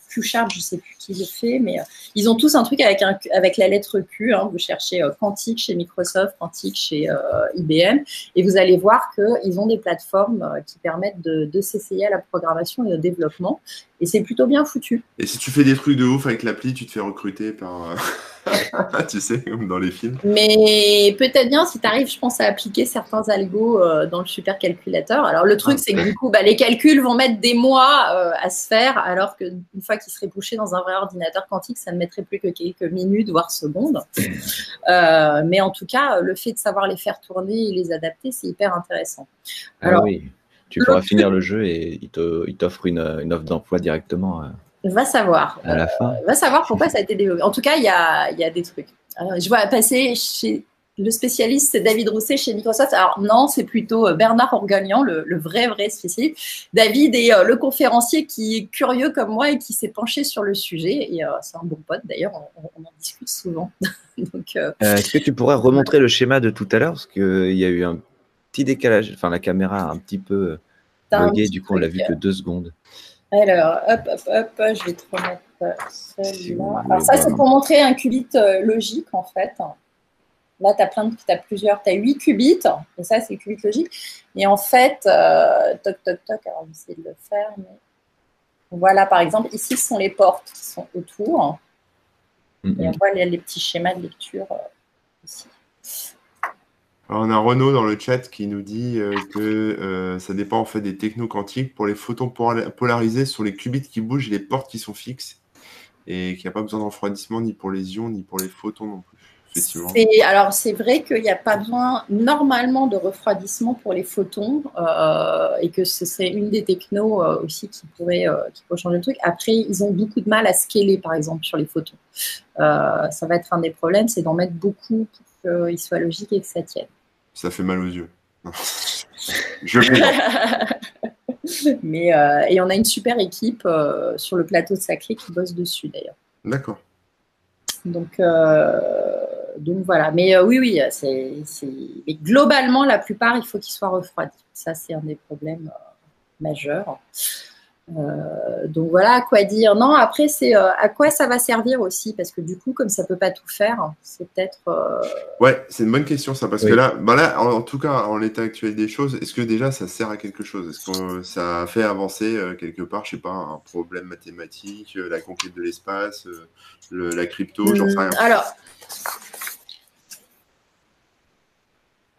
QSharp, je ne sais plus qui le fait, mais ils ont tous un truc avec, un, avec la lettre Q. Hein. vous cherchez Quantique chez Microsoft, Quantique chez IBM, et vous allez voir qu'ils ont des plateformes qui permettent de, de s'essayer à la programmation et au développement. Et c'est plutôt bien foutu. Et si tu fais des trucs de ouf avec l'appli, tu te fais recruter par. tu sais, comme dans les films. Mais peut-être bien si tu arrives, je pense, à appliquer certains algos euh, dans le supercalculateur. Alors le truc, Ah, c'est que du coup, bah, les calculs vont mettre des mois euh, à se faire, alors qu'une fois qu'ils seraient bouchés dans un vrai ordinateur quantique, ça ne mettrait plus que quelques minutes, voire secondes. Euh, mais en tout cas, le fait de savoir les faire tourner et les adapter, c'est hyper intéressant. Ah Alors, oui. Tu pourras finir le jeu et il te- il t'offre une, une offre d'emploi directement euh, Va savoir. à la fin. va savoir pourquoi ça a été développé. En tout cas, il y a, il y a des trucs. Alors, je vois passer chez le spécialiste, c'est David Rousset chez Microsoft. Alors non, c'est plutôt euh, Bernard Orgagnan, le, le vrai, vrai spécialiste. David est euh, le conférencier qui est curieux comme moi et qui s'est penché sur le sujet. Et euh, c'est un bon pote, d'ailleurs, on, on en discute souvent. Euh, Est-ce que tu pourrais remontrer le schéma de tout à l'heure? Parce qu'il y a eu un petit décalage. Enfin, la caméra a un petit peu bugué. Du coup, on l'a vu que deux secondes. Alors, hop, hop, hop, je vais te remettre celui-là. Alors, ça, c'est pour montrer un qubit euh, logique, en fait. Là, tu as plein de, as plusieurs, tu as 8 qubits, et ça, c'est le qubit logique. Et en fait, euh, toc, toc, toc, alors, on va essayer de le faire. Mais... Voilà, par exemple, ici, ce sont les portes qui sont autour. Mm, Et on voit les, les petits schémas de lecture euh. On a Renaud dans le chat qui nous dit euh, que euh, ça dépend en fait des technos quantiques. Pour les photons pola- polarisés, ce sont les qubits qui bougent et les portes qui sont fixes. Et qu'il n'y a pas besoin de refroidissement ni pour les ions ni pour les photons non plus. Alors, c'est vrai qu'il n'y a pas besoin normalement de refroidissement pour les photons euh, et que ce serait une des technos aussi qui pourrait, qui pourrait changer le truc. Après, ils ont beaucoup de mal à scaler, par exemple, sur les photons. Ça va être un des problèmes, c'est d'en mettre beaucoup pour qu'ils soient logiques et que ça tienne. Ça fait mal aux yeux. Je. Mais, euh, et on a une super équipe euh, sur le plateau de Saclay qui bosse dessus, d'ailleurs. D'accord. Donc, euh, donc voilà. Mais oui, oui, c'est, mais globalement, la plupart, il faut qu'ils soient refroidis. Ça, c'est un des problèmes majeurs. Euh, donc voilà à quoi dire. Non, après, c'est euh, à quoi ça va servir aussi, parce que du coup, comme ça peut pas tout faire, c'est peut-être. euh, Ouais, c'est une bonne question ça, parce Oui. que là, bah là, en, en tout cas, en l'état actuel des choses, est-ce que déjà ça sert à quelque chose? Est-ce que ça fait avancer euh, quelque part, je sais pas, un problème mathématique, euh, la conquête de l'espace, euh, le- la crypto, j'en sais rien. Hum, Alors,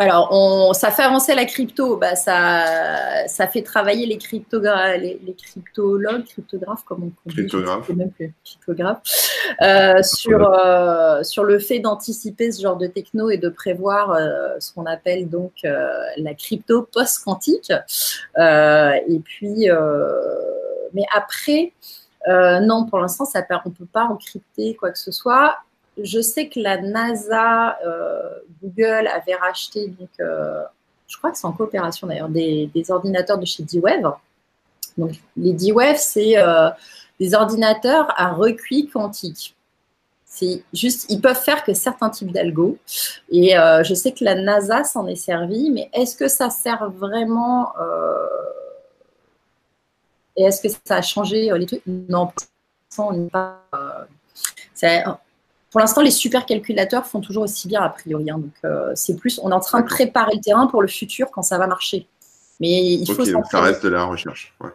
alors on, ça fait avancer la crypto, bah ça, ça fait travailler les, cryptogra les, les cryptologues, cryptographes, comme on dit, même plus, cryptographes, euh, sur, euh, sur le fait d'anticiper ce genre de techno et de prévoir euh, ce qu'on appelle donc euh, la crypto post-quantique. Euh, et puis, euh, mais après, euh, non, pour l'instant, on ne peut pas encrypter quoi que ce soit. Je sais que la NASA, euh, Google avait racheté, donc, euh, je crois que c'est en coopération d'ailleurs, des, ordinateurs de chez D-Wave. Donc, les D-Wave, c'est euh, des ordinateurs à recuit quantique. C'est juste, ils peuvent faire que certains types d'algo. Et je sais que la NASA s'en est servi, mais est-ce que ça sert vraiment Et est-ce que ça a changé les trucs? Non, on n'est pas. Pour l'instant, les supercalculateurs font toujours aussi bien a priori. hein. donc, euh, c'est plus, on est en train de préparer le terrain pour le futur quand ça va marcher. Mais il faut Ok, donc ça reste de la recherche. Ouais.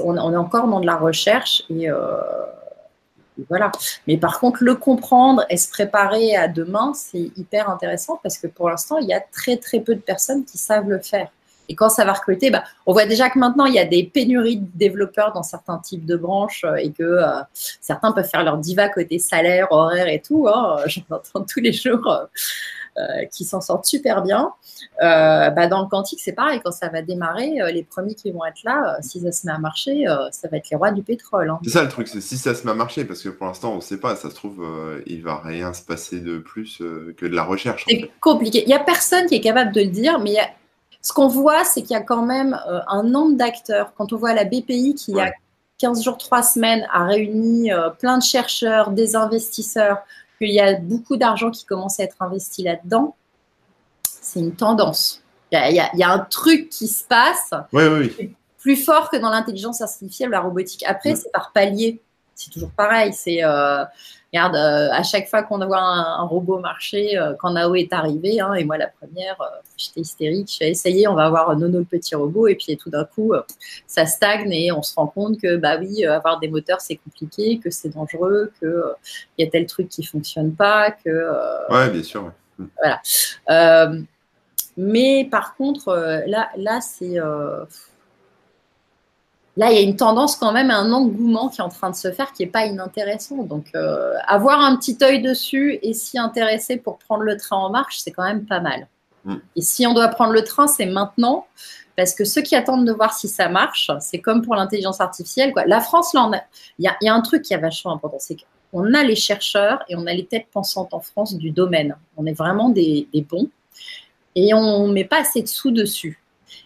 on, on est encore dans de la recherche et, euh, et voilà. Mais par contre, le comprendre et se préparer à demain, c'est hyper intéressant parce que pour l'instant, il y a très très peu de personnes qui savent le faire. Et quand ça va recruter, bah, on voit déjà que maintenant, il y a des pénuries de développeurs dans certains types de branches euh, et que euh, certains peuvent faire leur diva côté salaire, horaire et tout. Hein, J'en entends tous les jours euh, euh, qui s'en sortent super bien. Euh, bah, dans le quantique, c'est pareil. Quand ça va démarrer, euh, les premiers qui vont être là, euh, si ça se met à marcher, euh, ça va être les rois du pétrole. hein. C'est ça le truc, c'est si ça se met à marcher, parce que pour l'instant, on ne sait pas, ça se trouve, euh, il va rien se passer de plus euh, que de la recherche. en fait. C'est compliqué. Il n'y a personne qui est capable de le dire, mais il y a- ce qu'on voit, c'est qu'il y a quand même euh, un nombre d'acteurs. Quand on voit la BPI qui, il y a Ouais. 15 jours, 3 semaines, a réuni euh, plein de chercheurs, des investisseurs, qu'il y a beaucoup d'argent qui commence à être investi là-dedans, c'est une tendance. Il y, a, il y un truc qui se passe Oui, oui, oui. plus fort que dans l'intelligence artificielle la robotique. Après, c'est par palier. C'est toujours pareil. C'est Regarde, euh, à chaque fois qu'on voit un, robot marcher, euh, quand Nao est arrivé, hein, et moi la première, euh, j'étais hystérique, j'ai essayé, on va avoir Nono le petit robot, et puis tout d'un coup, ça stagne et on se rend compte que, bah oui, avoir des moteurs c'est compliqué, que c'est dangereux, qu'il y a tel truc qui fonctionne pas, que. ouais, bien sûr. Mm. Voilà. mais par contre, là, là c'est Là, il y a une tendance quand même, un engouement qui est en train de se faire qui n'est pas inintéressant. Donc, euh, avoir un petit œil dessus et s'y intéresser pour prendre le train en marche, c'est quand même pas mal. Mm. Et si on doit prendre le train, c'est maintenant. Parce que ceux qui attendent de voir si ça marche, c'est comme pour l'intelligence artificielle. Quoi. La France, là, il y, a un truc qui est vachement important, c'est qu'on a les chercheurs et on a les têtes pensantes en France du domaine. On est vraiment des, bons et on ne met pas assez de sous dessus.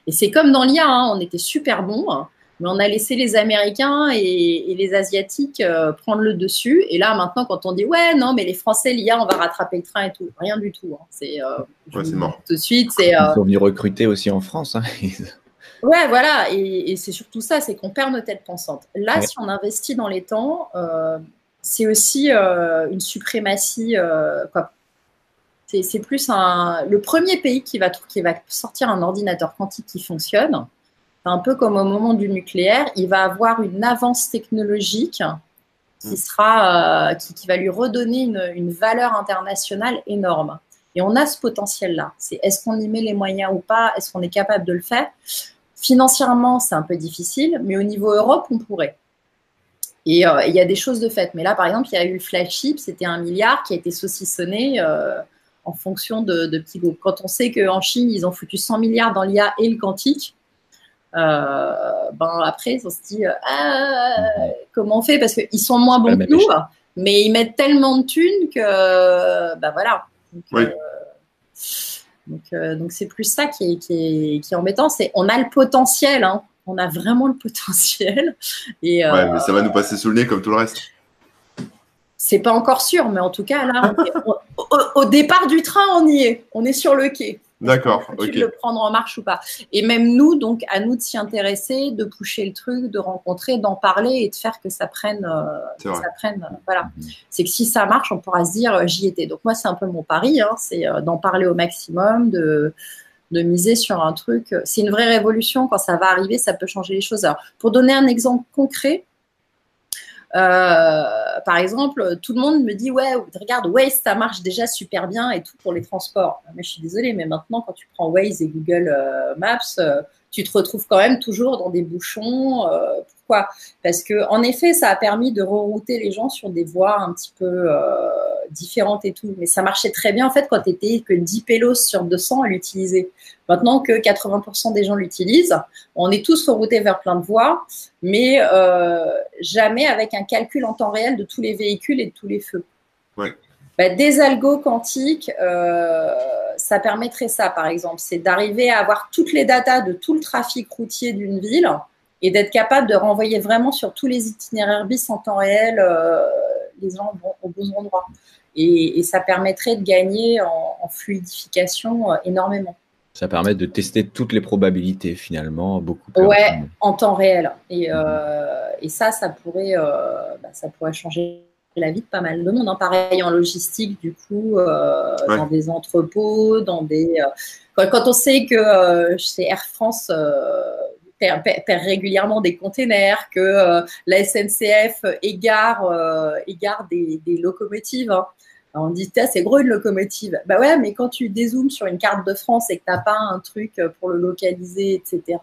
Et c'est comme dans l'IA, hein, on était super bons. Hein. Mais on a laissé les Américains et, les Asiatiques euh, prendre le dessus. Et là, maintenant, quand on dit ouais, non, mais les Français, l'IA, on va rattraper le train et tout, rien du tout. Hein. C'est euh, mort. Tout de suite, c'est. Ils sont venus recruter aussi en France. Hein. ouais, voilà. Et, c'est surtout ça, c'est qu'on perd nos têtes pensantes. Là, si on investit dans les temps, euh, c'est aussi une suprématie. quoi. C'est plus un, le premier pays qui va, qui va sortir un ordinateur quantique qui fonctionne un peu comme au moment du nucléaire, il va avoir une avance technologique qui, mm. sera, euh, qui, va lui redonner une, valeur internationale énorme. Et on a ce potentiel-là. C'est est-ce qu'on y met les moyens ou pas? Est-ce qu'on est capable de le faire? Financièrement, c'est un peu difficile, mais au niveau Europe, on pourrait. Et euh, il y a des choses de fait. Mais là, par exemple, il y a eu le flagship, c'était un milliard qui a été saucissonné euh, en fonction de, de petits groupes. Quand on sait qu'en Chine, ils ont foutu 100 milliards dans l'IA et le quantique, ben après, on se dit euh, ah, comment on fait? Parce qu'ils sont moins bons que nous, mais ils mettent tellement de thunes que ben voilà. Donc, euh, donc, c'est plus ça qui est, qui est, qui est embêtant. C'est on a le potentiel, hein. on a vraiment le potentiel. Et, ouais, mais ça va nous passer sous le nez comme tout le reste. C'est pas encore sûr, mais en tout cas là, au, départ du train, on y est, on est sur le quai. D'accord. Tu le prendre en marche ou pas. Et même nous, donc, à nous de s'y intéresser, de pousser le truc, de rencontrer, d'en parler et de faire que ça prenne. Euh, ça prenne euh, voilà. Mm-hmm. C'est que si ça marche, on pourra se dire euh, j'y étais. Donc moi, c'est un peu mon pari, hein, c'est d'en parler au maximum, de de miser sur un truc. C'est une vraie révolution. Quand ça va arriver, ça peut changer les choses. Alors, pour donner un exemple concret, par exemple, tout le monde me dit ouais, regarde Waze, ça marche déjà super bien et tout pour les transports. Mais je suis désolée, mais maintenant quand tu prends Waze et Google euh, Maps, euh, tu te retrouves quand même toujours dans des bouchons. pourquoi? Parce que en effet, ça a permis de rerouter les gens sur des voies un petit peu différentes et tout. Mais ça marchait très bien en fait quand tu étais que 10 pélos sur 200 à l'utiliser. Maintenant que 80% des gens l'utilisent, on est tous reroutés vers plein de voies, mais euh, jamais avec un calcul en temps réel de tous les véhicules et de tous les feux. Bah, des algos quantiques, euh, ça permettrait ça, par exemple, c'est d'arriver à avoir toutes les datas de tout le trafic routier d'une ville et d'être capable de renvoyer vraiment sur tous les itinéraires bis en temps réel euh, les gens au bon endroit. Et, ça permettrait de gagner en fluidification énormément. Ça permet de tester toutes les probabilités finalement beaucoup plus Ouais, en temps réel. Et, euh, et ça, ça pourrait, euh, bah, ça pourrait changer la vie de pas mal de monde. Hein. Pareil en logistique, du coup, euh, dans des entrepôts, dans des. Quand, on sait que chez Air France perd, régulièrement des containers, que la SNCF égare, égare des, des locomotives. Hein on dit, c'est gros une locomotive. Bah ouais, mais quand tu dézoomes sur une carte de France et que tu n'as pas un truc pour le localiser, etc.,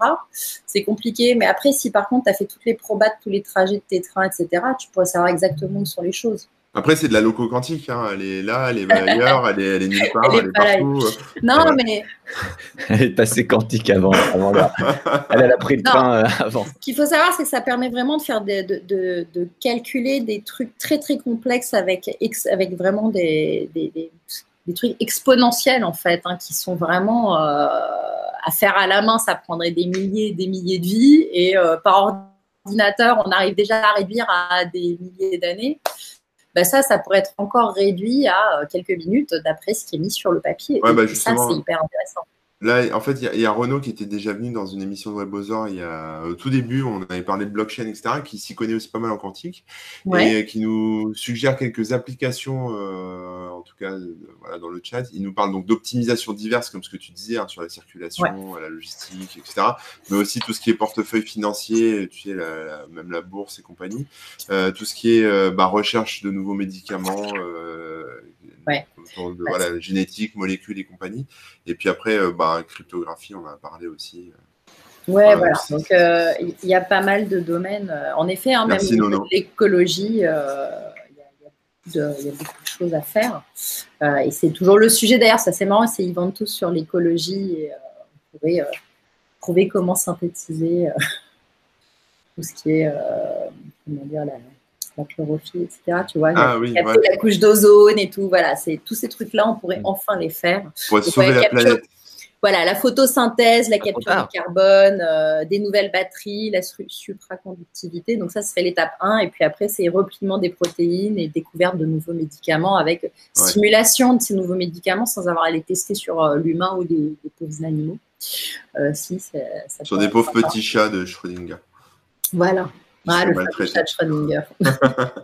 c'est compliqué. Mais après, si par contre, tu as fait toutes les probas tous les trajets de tes trains, etc., tu pourrais savoir exactement où sont les choses. Après, c'est de la loco quantique. Hein. Elle est là, elle est ailleurs, elle est, elle est nulle part, elle est, partout. Non, mais. elle est passée quantique avant, avant Elle a pris le train euh, avant. Ce qu'il faut savoir, c'est que ça permet vraiment de faire de, de, de, calculer des trucs très très complexes avec, avec vraiment des, des, des, trucs exponentiels en fait, hein, qui sont vraiment euh, à faire à la main. Ça prendrait des milliers et des milliers de vies et euh, par ordinateur, on arrive déjà à réduire à des milliers d'années. Bah, ça, ça pourrait être encore réduit à euh, quelques minutes d'après ce qui est mis sur le papier. Ouais, bah, ça, c'est hyper intéressant. Là, en fait, il y, a Renaud qui était déjà venu dans une émission de WebOzor il y a au tout début, on avait parlé de blockchain, etc., qui s'y connaît aussi pas mal en quantique et qui nous suggère quelques applications, euh, en tout cas voilà, dans le chat. Il nous parle donc d'optimisation diverses, comme ce que tu disais, hein, sur la circulation, la logistique, etc., mais aussi tout ce qui est portefeuille financier, tu sais, même la bourse et compagnie, euh, tout ce qui est euh, bah, recherche de nouveaux médicaments ouais. voilà, génétique, molécules et compagnie. Et puis après, euh, bah, cryptographie, on en a parlé aussi. Euh, ouais, voilà. Donc, euh, il y a pas mal de domaines. En effet, hein, même l'écologie, il y, a beaucoup de choses à faire. et c'est toujours le sujet, d'ailleurs, ça c'est marrant, c'est ils vendent tous sur l'écologie et on pourrait trouver comment synthétiser tout ce qui est, comment dire, la, la chlorophylle, etc. Tu vois, ah, la couche d'ozone et tout. Voilà, c'est tous ces trucs-là, on pourrait mm. enfin les faire. Pour sauver la, planète. Voilà, la photosynthèse, la capture du carbone, euh, des nouvelles batteries, la supraconductivité. Donc ça, ce serait l'étape 1. Et puis après, c'est repliement des protéines et découverte de nouveaux médicaments avec simulation de ces nouveaux médicaments sans avoir à les tester sur euh, l'humain ou des, pauvres animaux. Euh, si, ça sur des pauvres petits chats de Schrödinger. Voilà. Ah, le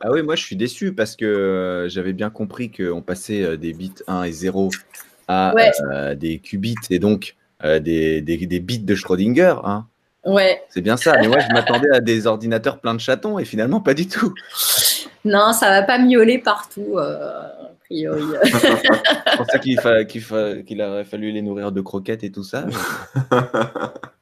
ah oui, moi je suis déçu parce que j'avais bien compris qu'on passait des bits 1 et 0 à euh, des qubits et donc des, des, bits de Schrödinger. Hein. Ouais. C'est bien ça. Mais moi je m'attendais à des ordinateurs pleins de chatons et finalement pas du tout. Non, ça va pas miauler partout. a priori. C'est pour ça qu'il qu'il aurait fallu les nourrir de croquettes et tout ça.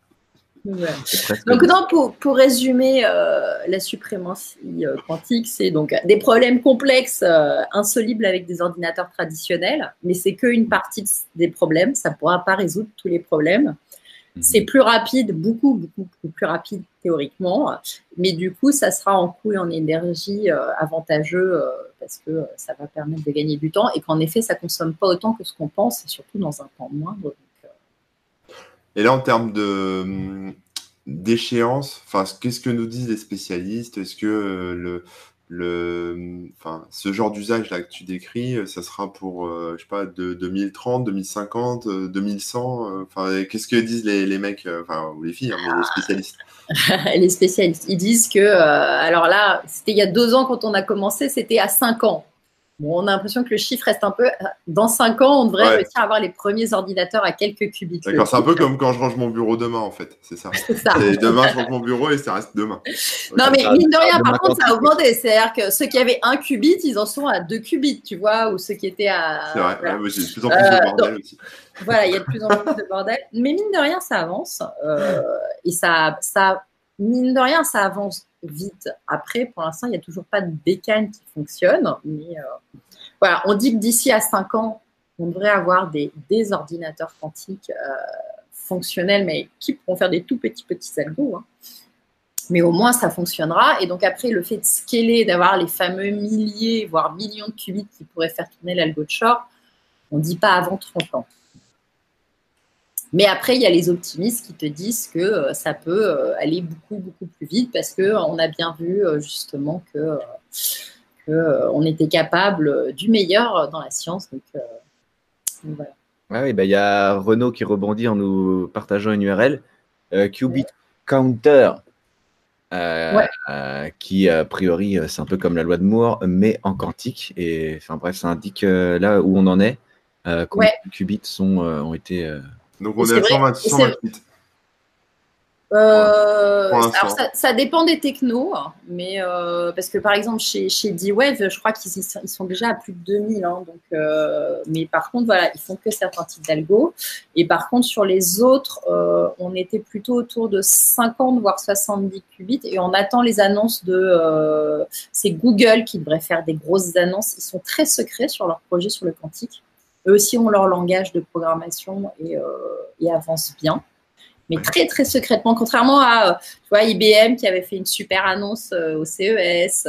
Donc, pour, pour, résumer, euh, la suprématie euh, quantique, c'est donc des problèmes complexes, euh, insolubles avec des ordinateurs traditionnels, mais c'est qu'une partie des problèmes. Ça ne pourra pas résoudre tous les problèmes. Mhm. C'est plus rapide, beaucoup, beaucoup, plus rapide théoriquement, mais du coup, ça sera en coût et en énergie avantageux parce que ça va permettre de gagner du temps et qu'en effet, ça consomme pas autant que ce qu'on pense, et surtout dans un temps moindre. Et là, en termes de hum, d'échéance, qu'est-ce que nous disent les spécialistes? Est-ce que euh, le, le, hum, ce genre d'usage que tu décris, euh, ça sera pour, euh, je sais pas, de 2030, 2050, 2100 Enfin, qu'est-ce que disent les, les mecs, ou les filles, hein, les spécialistes? Les spécialistes, ils disent que, alors là, c'était il y a deux ans quand on a commencé, c'était à cinq ans on a l'impression que le chiffre reste un peu. Dans 5 ans, on devrait réussir à avoir les premiers ordinateurs à quelques qubits. D'accord, c'est un peu comme quand je range mon bureau demain, en fait. C'est ça. ça. demain, je range mon bureau et ça reste demain. Non, mais mine de rien, par contre, ça a augmenté. C'est-à-dire que ceux qui avaient un qubit, ils en sont à 2 qubits, tu vois, ou ceux qui étaient à. C'est vrai, voilà. ouais, de plus en plus de euh, bordel aussi. Voilà, il y a de plus en plus de bordel. Mais mine de rien, ça avance. Euh, et ça, ça, mine de rien, ça avance vite. Après, pour l'instant, il n'y a toujours pas de bécane qui fonctionne. Mais euh, voilà, on dit que d'ici à 5 ans, on devrait avoir des, ordinateurs quantiques euh, fonctionnels, mais qui pourront faire des tout petits, petits algos. Hein. Mais au moins, ça fonctionnera. Et donc, après, le fait de scaler, d'avoir les fameux milliers, voire millions de qubits qui pourraient faire tourner l'algo de Shor, on ne dit pas avant 30 ans. Mais après, il y a les optimistes qui te disent que euh, ça peut euh, aller beaucoup, beaucoup plus vite parce qu'on a bien vu euh, justement que, on était capable du meilleur dans la science. Donc, voilà. Ah oui, bah, il y a Renaud qui rebondit en nous partageant une URL. Qubit Counter, qui a priori, c'est un peu comme la loi de Moore, mais en quantique. Et enfin bref, ça indique là où on en est. combien de qubits sont, ont été donc on est, à 128. Euh, alors ça, dépend des technos, mais euh, parce que par exemple chez, chez D-Wave, je crois qu'ils ils sont déjà à plus de 2000. Hein, donc, euh, mais par contre, voilà, ils font que certains types d'algo. Et par contre, sur les autres, on était plutôt autour de 50 voire 70 qubits. Et on attend les annonces de. c'est Google qui devrait faire des grosses annonces. Ils sont très secrets sur leur projet sur le quantique. Eux aussi ont leur langage de programmation et, euh, avancent bien mais très très secrètement, contrairement à tu vois, IBM qui avait fait une super annonce euh, au CES,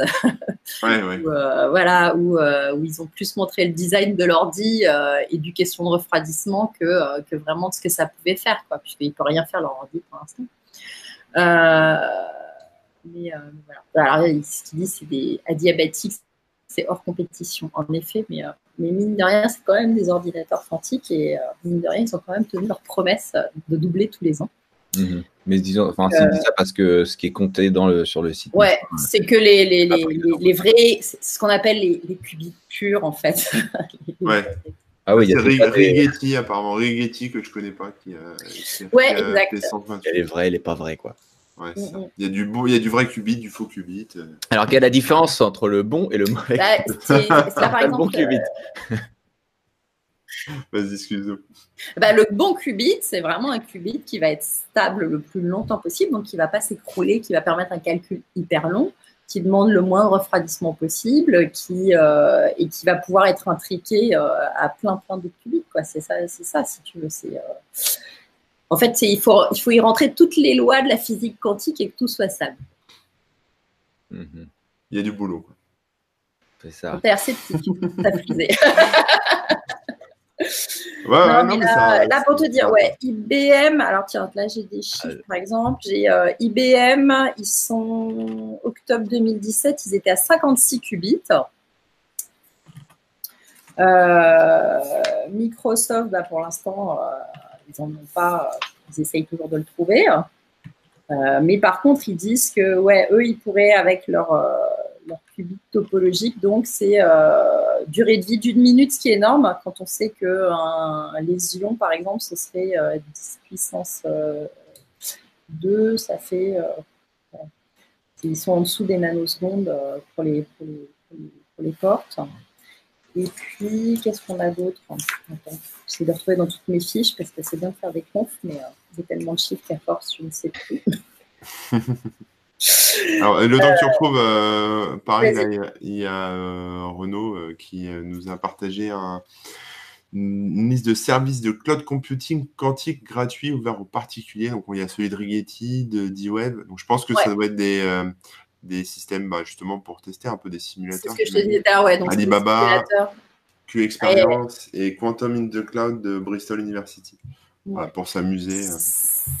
ouais, ouais. où, euh, voilà, où, où, ils ont plus montré le design de l'ordi et du question de refroidissement que, que vraiment de ce que ça pouvait faire, quoi, puisqu'il ne peut rien faire leur ordi pour l'instant. mais voilà. Alors, ce qu'ils disent, c'est des adiabatiques, c'est hors compétition, en effet, mais Mais mine de rien, c'est quand même des ordinateurs quantiques et mine de rien, ils ont quand même tenu leur promesse de doubler tous les ans. Mhm. Mais disons, enfin, c'est ça parce que ce qui est compté dans le, sur le site. Ouais, c'est que les, les, les, les, vrais, c'est ce qu'on appelle les, les qubits purs en fait. ouais. Ah oui, il y a Rigetti, apparemment, Rigetti que je connais pas. Qui, qui ouais, euh, exact. Elle est vraie, elle est pas vraie, quoi. Ouais, mm, mm. il, y a du bon, il y a du vrai qubit, du faux qubit. Euh. Alors, quelle est la différence entre le bon et le mauvais bah, C'est par exemple. bon qubit. Euh, Vas-y, excuse-nous. Bah, le bon qubit, c'est vraiment un qubit qui va être stable le plus longtemps possible, donc qui ne va pas s'écrouler, qui va permettre un calcul hyper long, qui demande le moins de refroidissement possible, qui, euh, et qui va pouvoir être intriqué euh, à plein plein de qubits. C'est ça, c'est ça, si tu veux. C'est, euh, En fait, il faut, il faut y rentrer toutes les lois de la physique quantique et que tout soit stable. Mhm. Il y a du boulot. C'est ça. T'as assez frisé. là, pour te dire, ouais, IBM, alors tiens, là j'ai des chiffres par exemple. J'ai euh, IBM, ils sont octobre 2017, ils étaient à 56 qubits. Euh, Microsoft, bah, pour l'instant, euh, ils n'en ont pas, ils essayent toujours de le trouver. mais par contre, ils disent que, ouais, eux, ils pourraient, avec leur leur qubit topologique. Donc, c'est euh, durée de vie d'une minute, ce qui est énorme quand on sait qu'un lésion, par exemple, ce serait 10 euh, puissance 2, euh, ça fait. ils sont en dessous des nanosecondes pour les, pour les, portes. Et puis, qu'est-ce qu'on a d'autre J'essaie de retrouver dans toutes mes fiches parce que c'est bien de faire des confs, mais j'ai tellement de chiffres qu'à force, je ne sais plus. Alors, le temps que tu euh, retrouves, euh, pareil, il y a, euh, Renaud qui nous a partagé une liste de services de cloud computing quantique gratuits ouverts aux particuliers. Donc, il y a celui de Rigetti, de D-Web. Donc, je pense que ça doit être des, des systèmes bah, justement pour tester un peu des simulateurs. C'est ce que je te disais ouais. Donc Alibaba, Q-Experience et Quantum in the Cloud de Bristol University pour s'amuser. Euh.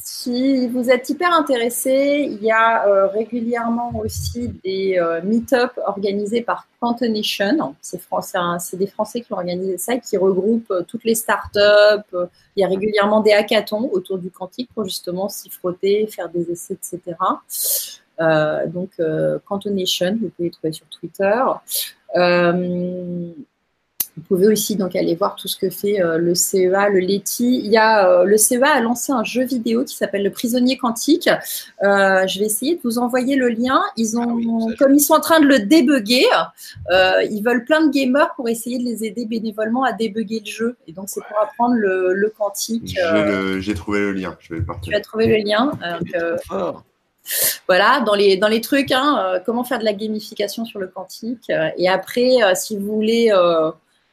Si vous êtes hyper intéressé, il y a euh, régulièrement aussi des euh, meet-up organisés par Quantonation. C'est des Français qui ont organisé ça et qui regroupent toutes les startups. Il y a régulièrement des hackathons autour du quantique pour justement s'y frotter, faire des essais, etc. donc, Quantonation, vous pouvez trouver sur Twitter. Vous pouvez aussi donc aller voir tout ce que fait euh, le CEA, le LETI. Il y a euh, le CEA a lancé un jeu vidéo qui s'appelle le prisonnier quantique. Euh, je vais essayer de vous envoyer le lien. Ils ont, ah comme ils sont en train de le débugger, ils veulent plein de gamers pour essayer de les aider bénévolement à débugger le jeu. Et donc c'est pour apprendre le, quantique. J'ai trouvé le lien. Je vais Tu as trouvé le lien. Voilà, dans les, dans les trucs, hein, comment faire de la gamification sur le quantique. Et après, si vous voulez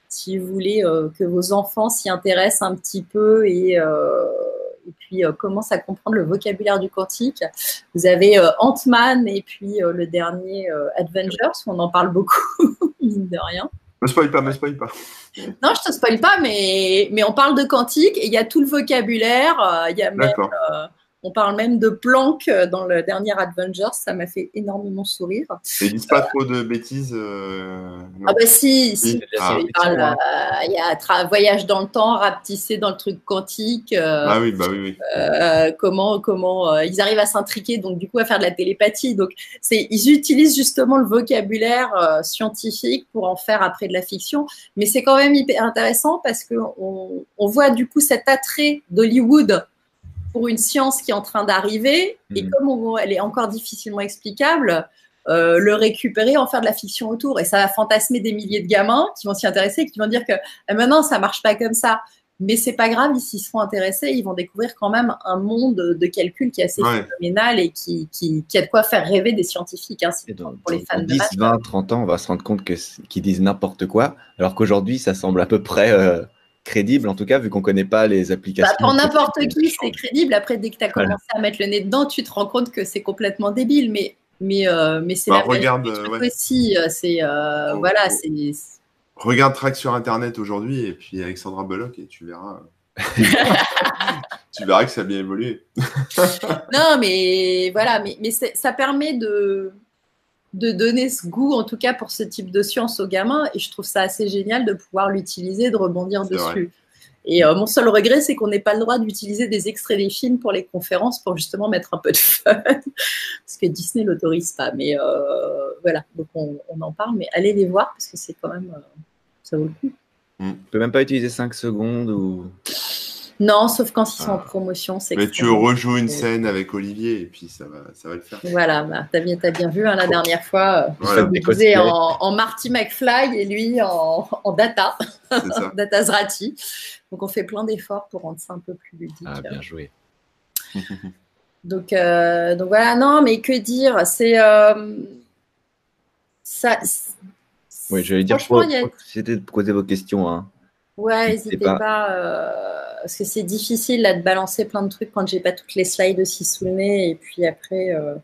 si vous voulez euh, que vos enfants s'y intéressent un petit peu et, euh, et puis euh, commencent à comprendre le vocabulaire du quantique. Vous avez Ant-Man et puis le dernier Avengers, où on en parle beaucoup, mine de rien. Me spoil pas, me spoil pas. Non, je te spoil pas, mais, mais on parle de quantique et il y a tout le vocabulaire. Il y a même, on parle même de Planck euh, dans le dernier Avengers, ça m'a fait énormément sourire. ils disent pas trop de bêtises. Euh, ah bah si, si. Ah. Euh, il, y a voyage dans le temps, rapetisser dans le truc quantique. ah oui, bah oui, oui. comment, comment ils arrivent à s'intriquer, donc du coup à faire de la télépathie. Donc c'est, ils utilisent justement le vocabulaire scientifique pour en faire après de la fiction, mais c'est quand même hyper intéressant parce que on, on voit du coup cet attrait d'Hollywood pour une science qui est en train d'arriver, et mm. comme elle est encore difficilement explicable, euh, le récupérer, en faire de la fiction autour. Et ça va fantasmer des milliers de gamins qui vont s'y intéresser et qui vont dire que eh, maintenant, ça marche pas comme ça. Mais c'est pas grave, ils s'y seront intéressés, ils vont découvrir quand même un monde de calcul qui est assez phénoménal et qui, qui, a de quoi faire rêver des scientifiques. Hein, pour les fans 10, 20, 30 ans, on va se rendre compte qu'ils disent n'importe quoi, alors qu'aujourd'hui, ça semble à peu près. Euh, crédible, en tout cas, vu qu'on ne connaît pas les applications. Bah, pour n'importe qui, c'est crédible. Après, dès que tu as commencé à mettre le nez dedans, tu te rends compte que c'est complètement débile. Mais, mais, euh, mais c'est bah, la regarde, euh, aussi. Euh, c'est, voilà, c'est... Regarde Track sur Internet aujourd'hui et puis Alexandra Bullock et tu verras. tu verras que ça a bien évolué. non, mais voilà, mais, mais ça permet de de donner ce goût, en tout cas pour ce type de science aux gamins. Et je trouve ça assez génial de pouvoir l'utiliser, de rebondir dessus. Et euh, mon seul regret, c'est qu'on n'ait pas le droit d'utiliser des extraits des films pour les conférences pour justement mettre un peu de fun. parce que Disney l'autorise pas. Mais euh, voilà, donc on, en parle. Mais allez les voir parce que c'est quand même. Euh, ça vaut le coup. On peut même pas utiliser 5 secondes ou. Non, sauf quand ils sont en ah. promotion. Mais tu rejoues une scène avec Olivier et puis ça va, ça va le faire. Voilà, bah, tu as, bien, as bien vu hein, la dernière fois. Euh, en, en, Marty McFly et lui en, Data, Data Zrati. Donc on fait plein d'efforts pour rendre ça un peu plus ludique. Ah, bien joué. donc, euh, donc voilà, non, mais que dire C'est. Euh, ça. Oui, j'allais dire, c'était de poser vos questions. Hein. Ouais, n'hésitez pas, euh, parce que c'est difficile là, de balancer plein de trucs quand j'ai pas toutes les slides aussi sous le nez. Et puis après, euh,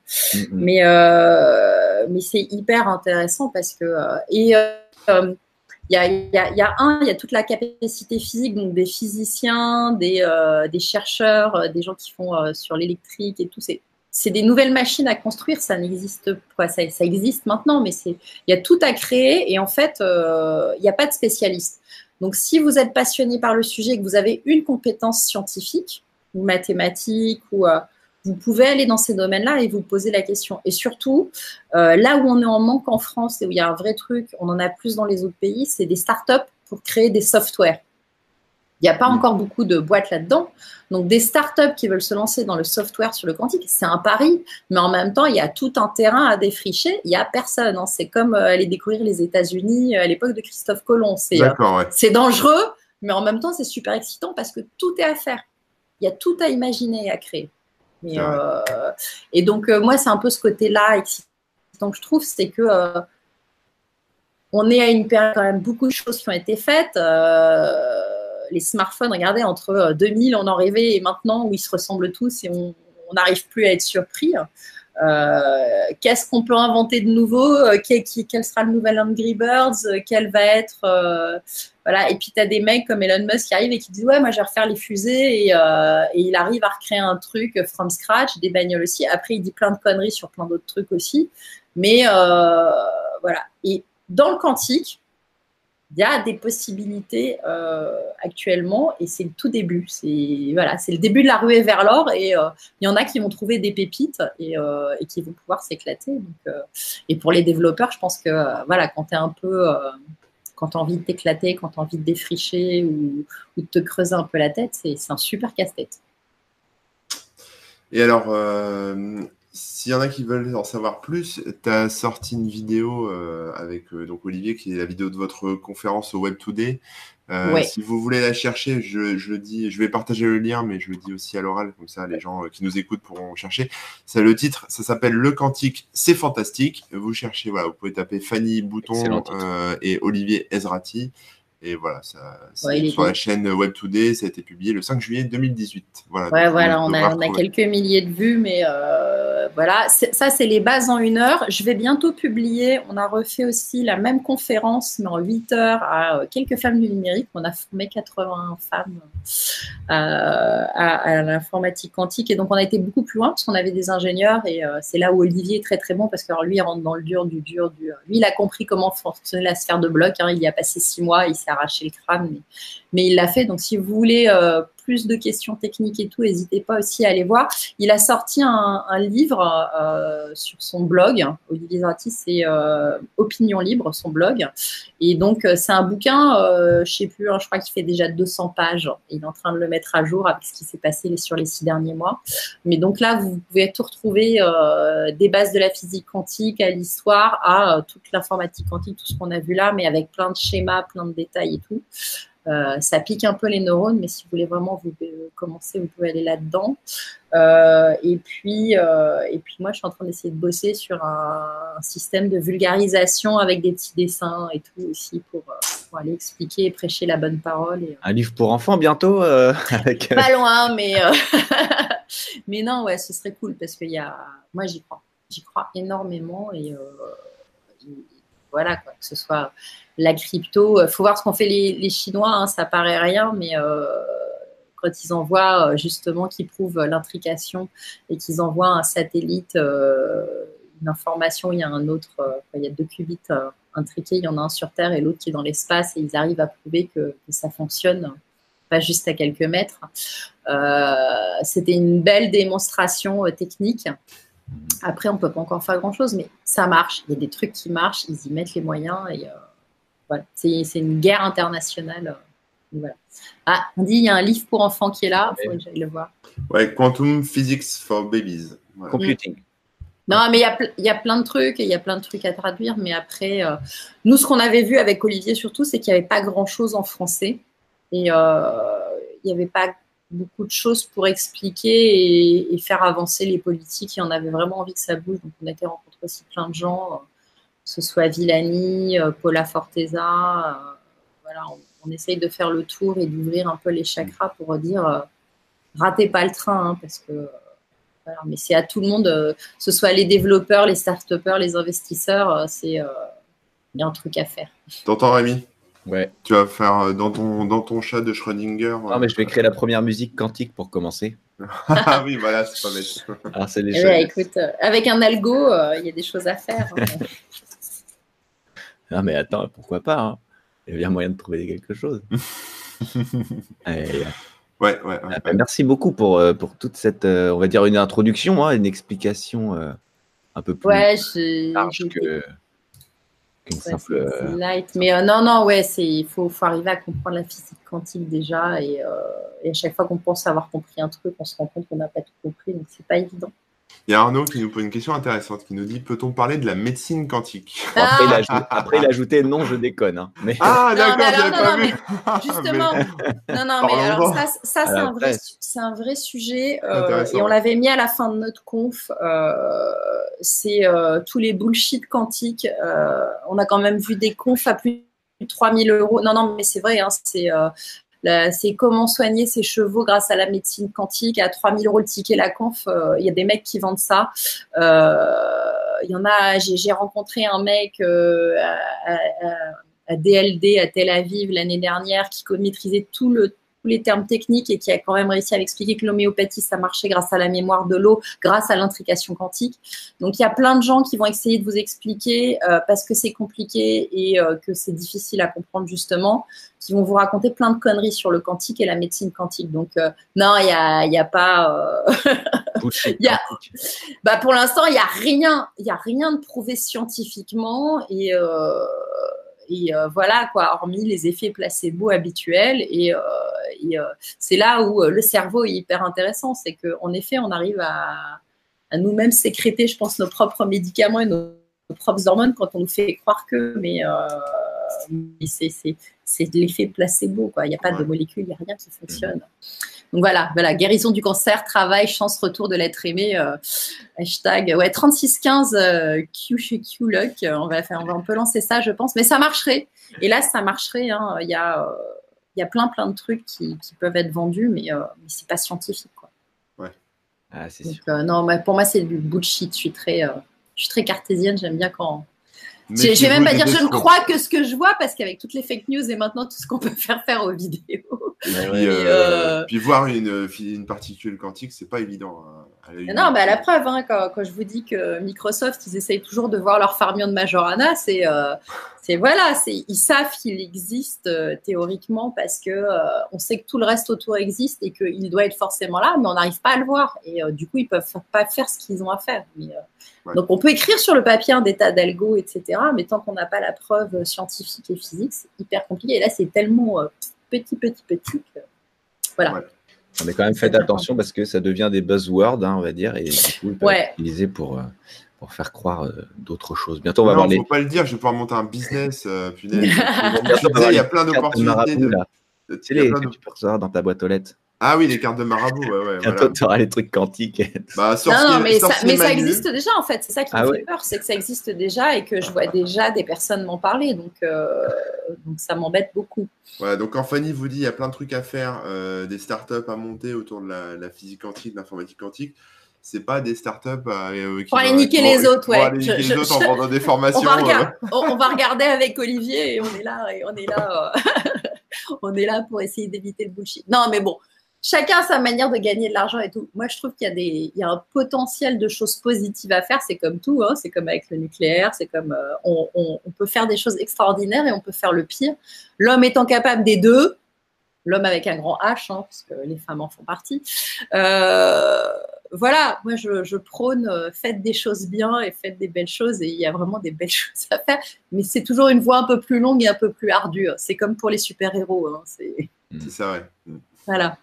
mais, euh, mais c'est hyper intéressant parce que. et il y a, y, a, y, a, un, il y a toute la capacité physique, donc des physiciens, des, des chercheurs, des gens qui font sur l'électrique et tout. C'est c'est des nouvelles machines à construire, ça n'existe pas, ça, ça, existe maintenant, mais il y a tout à créer et en fait, il n'y a pas de spécialistes. Donc, si vous êtes passionné par le sujet et que vous avez une compétence scientifique ou mathématique, ou, euh, vous pouvez aller dans ces domaines-là et vous poser la question. Et surtout, euh, là où on est en manque en France et où il y a un vrai truc, on en a plus dans les autres pays, c'est des startups pour créer des softwares. Il n'y a pas mm. encore beaucoup de boîtes là-dedans. Donc, des startups qui veulent se lancer dans le software sur le quantique, c'est un pari, mais en même temps, il y a tout un terrain à défricher. Il n'y a personne. Hein. C'est comme euh, aller découvrir les États-Unis euh, à l'époque de Christophe Colomb. Euh, c'est dangereux, mais en même temps, c'est super excitant parce que tout est à faire. Il y a tout à imaginer et à créer. et donc, moi, c'est un peu ce côté-là excitant que je trouve, c'est que on est à une période quand même beaucoup de choses qui ont été faites les smartphones, regardez, entre 2000, euh, on en rêvait, et maintenant, où ils se ressemblent tous et on n'arrive plus à être surpris. Euh, qu'est-ce qu'on peut inventer de nouveau euh, quel, sera le nouvel Angry Birds Quel va être voilà Et puis tu as des mecs comme Elon Musk qui arrivent et qui disent ouais moi je vais refaire les fusées et, il arrive à recréer un truc from scratch, des bagnoles aussi. Après il dit plein de conneries sur plein d'autres trucs aussi, mais voilà. Et dans le quantique, il y a des possibilités euh, actuellement et c'est le tout début. C'est voilà, le début de la ruée vers l'or et euh, il y en a qui vont trouver des pépites et, euh, qui vont pouvoir s'éclater. et pour les développeurs, je pense que voilà, quand tu es un peu quand tu as envie de t'éclater, quand tu as envie de défricher ou, ou, de te creuser un peu la tête, c'est un super casse-tête. Et alors, s'il y en a qui veulent en savoir plus, tu as sorti une vidéo euh, avec euh, donc Olivier, qui est la vidéo de votre conférence au Web Today. Euh, Si vous voulez la chercher, je, je, le dis, je vais partager le lien, mais je le dis aussi à l'oral, comme ça les gens euh, qui nous écoutent pourront chercher. C'est le titre, ça s'appelle Le Quantique, c'est fantastique. Vous cherchez, voilà, vous pouvez taper Fanny Bouton et Olivier Ezrati. Et voilà, ça, sur la chaîne Web Today, ça a été publié le 5 juillet 2018. Voilà, ouais, voilà on, a, on a, quelques milliers de vues, mais euh, voilà, ça, c'est les bases en une heure. Je vais bientôt publier, on a refait aussi la même conférence, mais en 8 heures, à euh, quelques femmes du numérique. On a formé 80 femmes euh, à, l'informatique quantique. Et donc, on a été beaucoup plus loin parce qu'on avait des ingénieurs. Et c'est là où Olivier est très, très bon parce que lui, il rentre dans le dur, du dur, du. Lui, il a compris comment fonctionnait la sphère de bloc. Hein. Il y a passé six mois, il s'est arraché le crâne, mais, il l'a fait. Donc, si vous voulez euh, plus de questions techniques et tout, n'hésitez pas aussi à aller voir. Il a sorti un, livre euh, sur son blog. Olivier Zrati, c'est euh, Opinion Libre, son blog. Et donc, c'est un bouquin, je sais plus, hein, je crois qu'il fait déjà 200 pages. Il est en train de le mettre à jour avec ce qui s'est passé sur les six derniers mois. Mais donc là, vous pouvez tout retrouver des bases de la physique quantique à l'histoire, à toute l'informatique quantique, tout ce qu'on a vu là, mais avec plein de schémas, plein de détails et tout. Euh, ça pique un peu les neurones, mais si vous voulez vraiment vous commencer, vous pouvez aller là-dedans. Euh, et puis, euh, et puis moi, je suis en train d'essayer de bosser sur un, système de vulgarisation avec des petits dessins et tout aussi pour, aller expliquer et prêcher la bonne parole. un livre pour enfants bientôt avec, Pas loin, mais mais non, ouais, ce serait cool parce que y a, moi, j'y crois, j'y crois énormément et voilà, quoi, que ce soit la crypto. Il euh, faut voir ce qu'ont fait les, Chinois, hein, ça paraît rien, mais euh, quand ils envoient euh, justement, qu'ils prouvent l'intrication et qu'ils envoient un satellite une information, il y a un autre, il y a deux qubits intriqués, il y en a un sur Terre et l'autre qui est dans l'espace, et ils arrivent à prouver que, ça fonctionne, pas juste à quelques mètres. C'était une belle démonstration technique. Après, on peut pas encore faire grand-chose, mais ça marche. Il y a des trucs qui marchent, ils y mettent les moyens et voilà. C'est une guerre internationale. Ah, on dit il y a un livre pour enfants qui est là, il faut que j'aille le voir. Ouais, Quantum Physics for Babies. Computing. Non, mais il y, a, plein de trucs et il y a plein de trucs à traduire. Mais après, euh, nous, ce qu'on avait vu avec Olivier surtout, c'est qu'il n'y avait pas grand-chose en français. Et euh, il n'y avait pas beaucoup de choses pour expliquer et, faire avancer les politiques. Et on avait vraiment envie que ça bouge. Donc, on a été rencontré aussi plein de gens, euh, que ce soit Villani, Paula Forteza. voilà, on essaye de faire le tour et d'ouvrir un peu les chakras pour dire euh, ratez pas le train, hein, parce que mais c'est à tout le monde, euh, que ce soit les développeurs, les start-upers, les investisseurs, euh, c'est il y a un truc à faire. T'entends Rémi? Ouais. Tu vas faire dans ton, dans ton chat de Schrödinger. Non, mais je vais créer la première musique quantique pour commencer. ah oui, voilà, c'est pas bête. Alors, c'est les eh ben, écoute, avec un algo, il y a des choses à faire. Hein. non, mais attends, pourquoi pas hein il y a moyen de trouver quelque chose. ouais, ouais, ouais, ah, bah, Merci beaucoup pour, euh, pour toute cette, euh, on va dire, une introduction, hein, une explication euh, un peu plus large que qu'une simple. Light. Mais non, non, ouais, il faut, faut, arriver à comprendre la physique quantique déjà. Et, et à chaque fois qu'on pense avoir compris un truc, on se rend compte qu'on n'a pas tout compris. Donc, c'est pas évident. Il y a Arnaud qui nous pose une question intéressante, qui nous dit peut-on parler de la médecine quantique? Après, il a ajouté non, je déconne. Hein. Mais... Ah d'accord, j'avais pas vu. justement, non, non, mais alors ça, ça c'est un, vrai, un vrai sujet euh, et on l'avait mis à la fin de notre conf. Euh, c'est euh, tous les bullshit quantiques. on a quand même vu des confs à plus de 3000 euros. Non, non, mais c'est vrai, hein, c'est c'est comment soigner ses chevaux grâce à la médecine quantique. À 3000 euros le ticket la conf, euh, il y a des mecs qui vendent ça. Euh, il y en a, j'ai rencontré un mec euh, à, DLD à Tel Aviv l'année dernière qui maîtrisait tout le les termes techniques et qui a quand même réussi à m'expliquer que l'homéopathie, ça marchait grâce à la mémoire de l'eau, grâce à l'intrication quantique. Donc, il y a plein de gens qui vont essayer de vous expliquer euh, parce que c'est compliqué et euh, que c'est difficile à comprendre justement, qui vont vous raconter plein de conneries sur le quantique et la médecine quantique. Donc, euh, non, il n'y a, y a pas... y a, bah, pour l'instant, il n'y a rien, a rien de prouvé scientifiquement et et euh, voilà, quoi, hormis les effets placebo habituels. Et, euh, euh, c'est là où le cerveau est hyper intéressant. C'est qu'en effet, on arrive à, nous-mêmes sécréter, je pense, nos propres médicaments et nos, propres hormones quand on nous fait croire que. Mais, c'est l'effet placebo. Quoi. Il n'y a pas de molécules, il n'y a rien qui fonctionne. Donc voilà, voilà, guérison du cancer, travail, chance, retour de l'être aimé. Euh, hashtag ouais, 3615 euh, Q chez Q Luck. On va faire, on va un peu lancer ça, je pense. Mais ça marcherait. Et là, ça marcherait. Hein. Il y a, euh, il y a plein, plein de trucs qui, peuvent être vendus, mais, euh, mais c'est pas scientifique, quoi. Ouais. Ah, c'est sûr. non, pour moi, c'est du bullshit. Je suis très, je suis très cartésienne. J'aime bien quand je vais même pas dire je ne crois que ce que je vois parce qu'avec toutes les fake news et maintenant tout ce qu'on peut faire faire aux vidéos. Puis, euh, euh, puis, voir une, une particule quantique, c'est pas évident. Hein, non, mais à la preuve, hein, quand, quand, je vous dis que Microsoft, ils essayent toujours de voir leur fermion de Majorana, c'est euh, voilà, c'est ils savent qu'il existe théoriquement parce que on sait que tout le reste autour existe et qu'il doit être forcément là, mais on n'arrive pas à le voir et du coup ils peuvent pas faire ce qu'ils ont à faire. Mais, donc on peut écrire sur le papier un état d'algo, etc. Mais tant qu'on n'a pas la preuve scientifique et physique, c'est hyper compliqué. Et là, c'est tellement euh, petit, petit, petit que voilà. Est quand même fait attention parce que ça devient des buzzwords, hein, on va dire, et du coup, ils peuvent utiliser pour, euh, pour faire croire euh, d'autres choses. Bientôt, on va non, voir faut pas le dire, je vais pouvoir monter un business. il y a plein d'opportunités. De... Tu sais, que tu peux recevoir dans ta boîte aux lettres. Ah oui, les cartes de marabout, ouais, ouais. Bientôt, tu auras les trucs quantiques. Bah, non, non, mais, ça, mais ça, existe déjà, en fait. C'est ça qui me ah fait peur, c'est que ça existe déjà et que je vois déjà des personnes m'en parler. Donc, euh, donc ça m'embête beaucoup. Voilà, donc quand Fanny vous dit il y a plein de trucs à faire, euh, des startups à monter autour de la, physique quantique, de l'informatique quantique, c'est pas des startups euh, qui pour aller niquer les autres, ouais. Pour aller niquer les autres en vendant des formations. On va, on va, regarder avec Olivier et on est là, et on est là, on est là pour essayer d'éviter le bullshit. Non, mais bon, chacun a sa manière de gagner de l'argent et tout. Moi, je trouve qu'il y a des, il y a un potentiel de choses positives à faire. C'est comme tout, hein. c'est comme avec le nucléaire, c'est comme euh, on, on, on, peut faire des choses extraordinaires et on peut faire le pire. L'homme étant capable des deux, l'homme avec un grand H, hein, parce que les femmes en font partie. Euh, voilà, moi je, je, prône euh, faites des choses bien et faites des belles choses et il y a vraiment des belles choses à faire, mais c'est toujours une voie un peu plus longue et un peu plus ardue. C'est comme pour les super-héros. Hein, c'est ça, ouais. Voilà.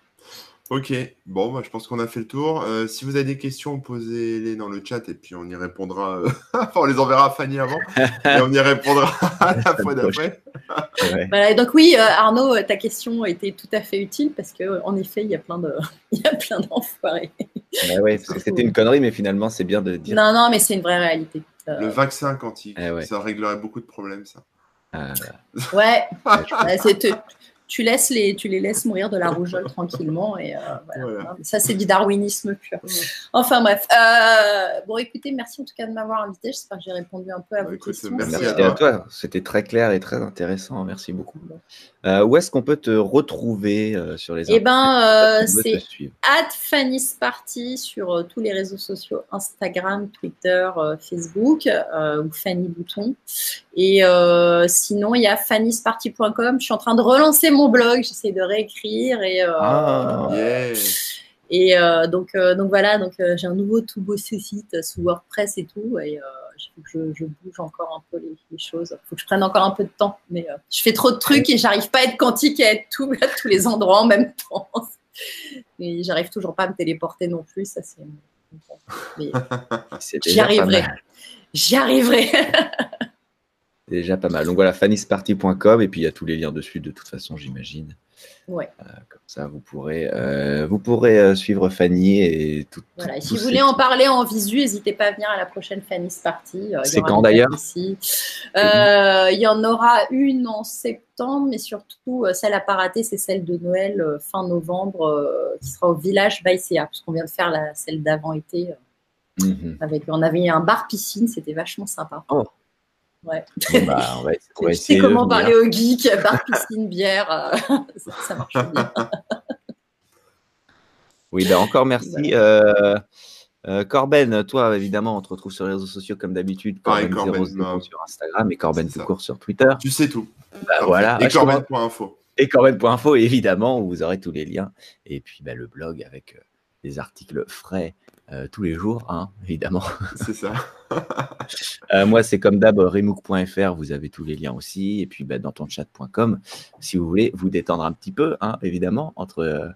Ok, bon, bah, je pense qu'on a fait le tour. Euh, si vous avez des questions, posez-les dans le chat et puis on y répondra. Euh, enfin, on les enverra à Fanny avant et on y répondra à la fois d'après. voilà, donc oui, euh, Arnaud, ta question était tout à fait utile parce qu'en effet, il y a plein de, il y a plein d'enfoirés. oui, parce que c'était une connerie, mais finalement, c'est bien de dire. Non, non, mais c'est une vraie réalité. Le vaccin quantique, eh ça réglerait beaucoup de problèmes, ça. Ouais, c'est tu, laisses les, tu les laisses mourir de la rougeole tranquillement. Et euh, voilà. Ça, c'est du darwinisme pur. Enfin bref. Euh, bon, écoutez, merci en tout cas de m'avoir invité. J'espère que j'ai répondu un peu à vos questions. Merci à toi. C'était très clair et très intéressant. Merci beaucoup. Euh, où est-ce qu'on peut te retrouver sur les Eh ben, c'est at Fanny's Party sur tous les réseaux sociaux Instagram, Twitter, Facebook ou Fanny Bouton. Et sinon, il y a fannysparty.com. Je suis en train de relancer mon blog, j'essaie de réécrire et euh, ah, et euh, donc euh, donc voilà donc j'ai un nouveau tout beau site sous WordPress et tout et je, je, bouge encore un peu les, choses. Il faut que je prenne encore un peu de temps, mais je fais trop de trucs et j'arrive pas à être quantique et à être tout, à tous les endroits en même temps. Et j'arrive toujours pas à me téléporter non plus, ça c'est. J'y arriverai. J'y arriverai. Déjà pas mal. Donc voilà, fannysparty.com et puis il y a tous les liens dessus de toute façon, j'imagine. Ouais. Euh, comme ça, vous pourrez, euh, vous pourrez euh, suivre Fanny et tout. Voilà. si vous voulez en parler en visu, n'hésitez pas à venir à la prochaine Fanny's Party. C'est quand d'ailleurs Il y en aura une en septembre, mais surtout celle à pas rater, c'est celle de Noël fin novembre, qui sera au village Baïséa, puisqu'on vient de faire la, celle d'avant-été. Mhm. Avec, on avait un bar piscine, c'était vachement sympa. Oh. Ouais. Bah, on va, on va essayer comment parler aux geeks, bar, piscine, bière, euh, ça, marche bien. oui, bah encore merci. Euh, euh, Corben, toi, évidemment, on te retrouve sur les réseaux sociaux comme d'habitude. Corben, Corben sur Instagram et Corben tout court sur Twitter. Tu sais tout. Bah, voilà. Et Corben.info. Et Corben.info, évidemment, où vous aurez tous les liens. Et puis bah, le blog avec des articles frais euh, tous les jours, hein, évidemment. C'est ça. Euh, moi, c'est comme d'hab, remook.fr, vous avez tous les liens aussi. Et puis, bah, dans ton chat.com, si vous voulez vous détendre un petit peu, hein, évidemment, entre, euh,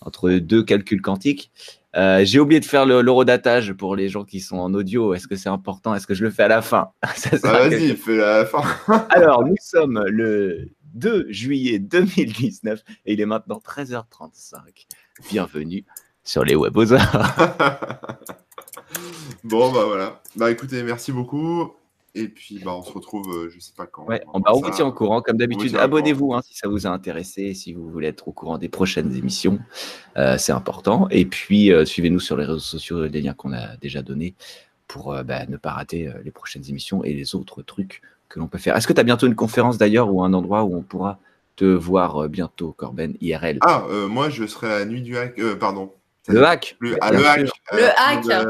entre deux calculs quantiques. J'ai oublié de faire l'eurodatage pour les gens qui sont en audio. Est-ce que c'est important? Est-ce que je le fais à la fin? Ah, Vas-y, fais à la fin. Alors, nous sommes le 2 juillet 2019 et il est maintenant 13h35. Bienvenue sur les webosards. bon, bah voilà. Bah écoutez, merci beaucoup. Et puis, bah, on se retrouve, euh, je sais pas quand. Ouais, on, va, on vous tient au courant, comme d'habitude. Abonnez-vous hein, si ça vous a intéressé, si vous voulez être au courant des prochaines émissions. Euh, c'est important. Et puis, euh, suivez-nous sur les réseaux sociaux, les liens qu'on a déjà donnés pour bah, ne pas rater les prochaines émissions et les autres trucs que l'on peut faire. Est-ce que tu as bientôt une conférence d'ailleurs ou un endroit où on pourra te voir bientôt, Corben, IRL Ah, moi, je serai à la nuit du hack. pardon. Le hack. Le, ah, le hack. Le hack.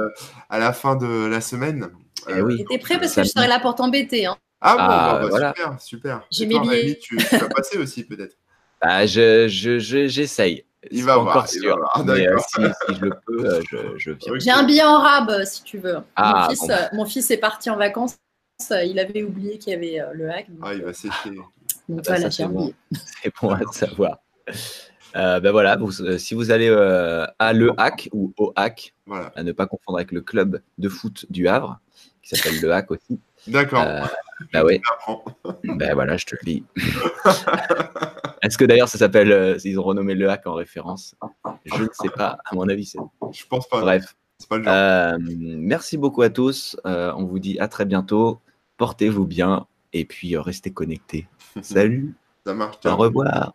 à la fin de la semaine. Eh oui. T'es prêt parce que je serai là pour t'embêter. Hein. Ah bon, ah, bah, voilà. super, super. J'ai mes billets. Tu, tu vas passer aussi peut-être? Bah, je, je, j'essaye. Il va voir. Encore sûr. Mais, euh, si, si, je le peux, euh, je, je viens. J'ai un billet en rab euh, si tu veux. Ah, mon, fils, bon. mon fils est parti en vacances. Il avait oublié qu'il y avait le hack. Donc, ah, il va sécher. Donc ah, voilà, j'ai un billet. C'est bon à savoir. Euh, ben voilà, euh, si vous allez euh, à Le Hack ou au Hack, à ne pas confondre avec le club de foot du Havre, qui s'appelle Le Hack aussi. D'accord. bah ouais. ben voilà, je te le dis. Est-ce que d'ailleurs ça s'appelle, ils ont renommé Le Hack en référence? Je ne sais pas, à mon avis, c'est. Je pense pas. Bref. Pas le genre. merci beaucoup à tous. on vous dit à très bientôt. Portez-vous bien et puis restez connectés. Salut. Ça marche. Au revoir.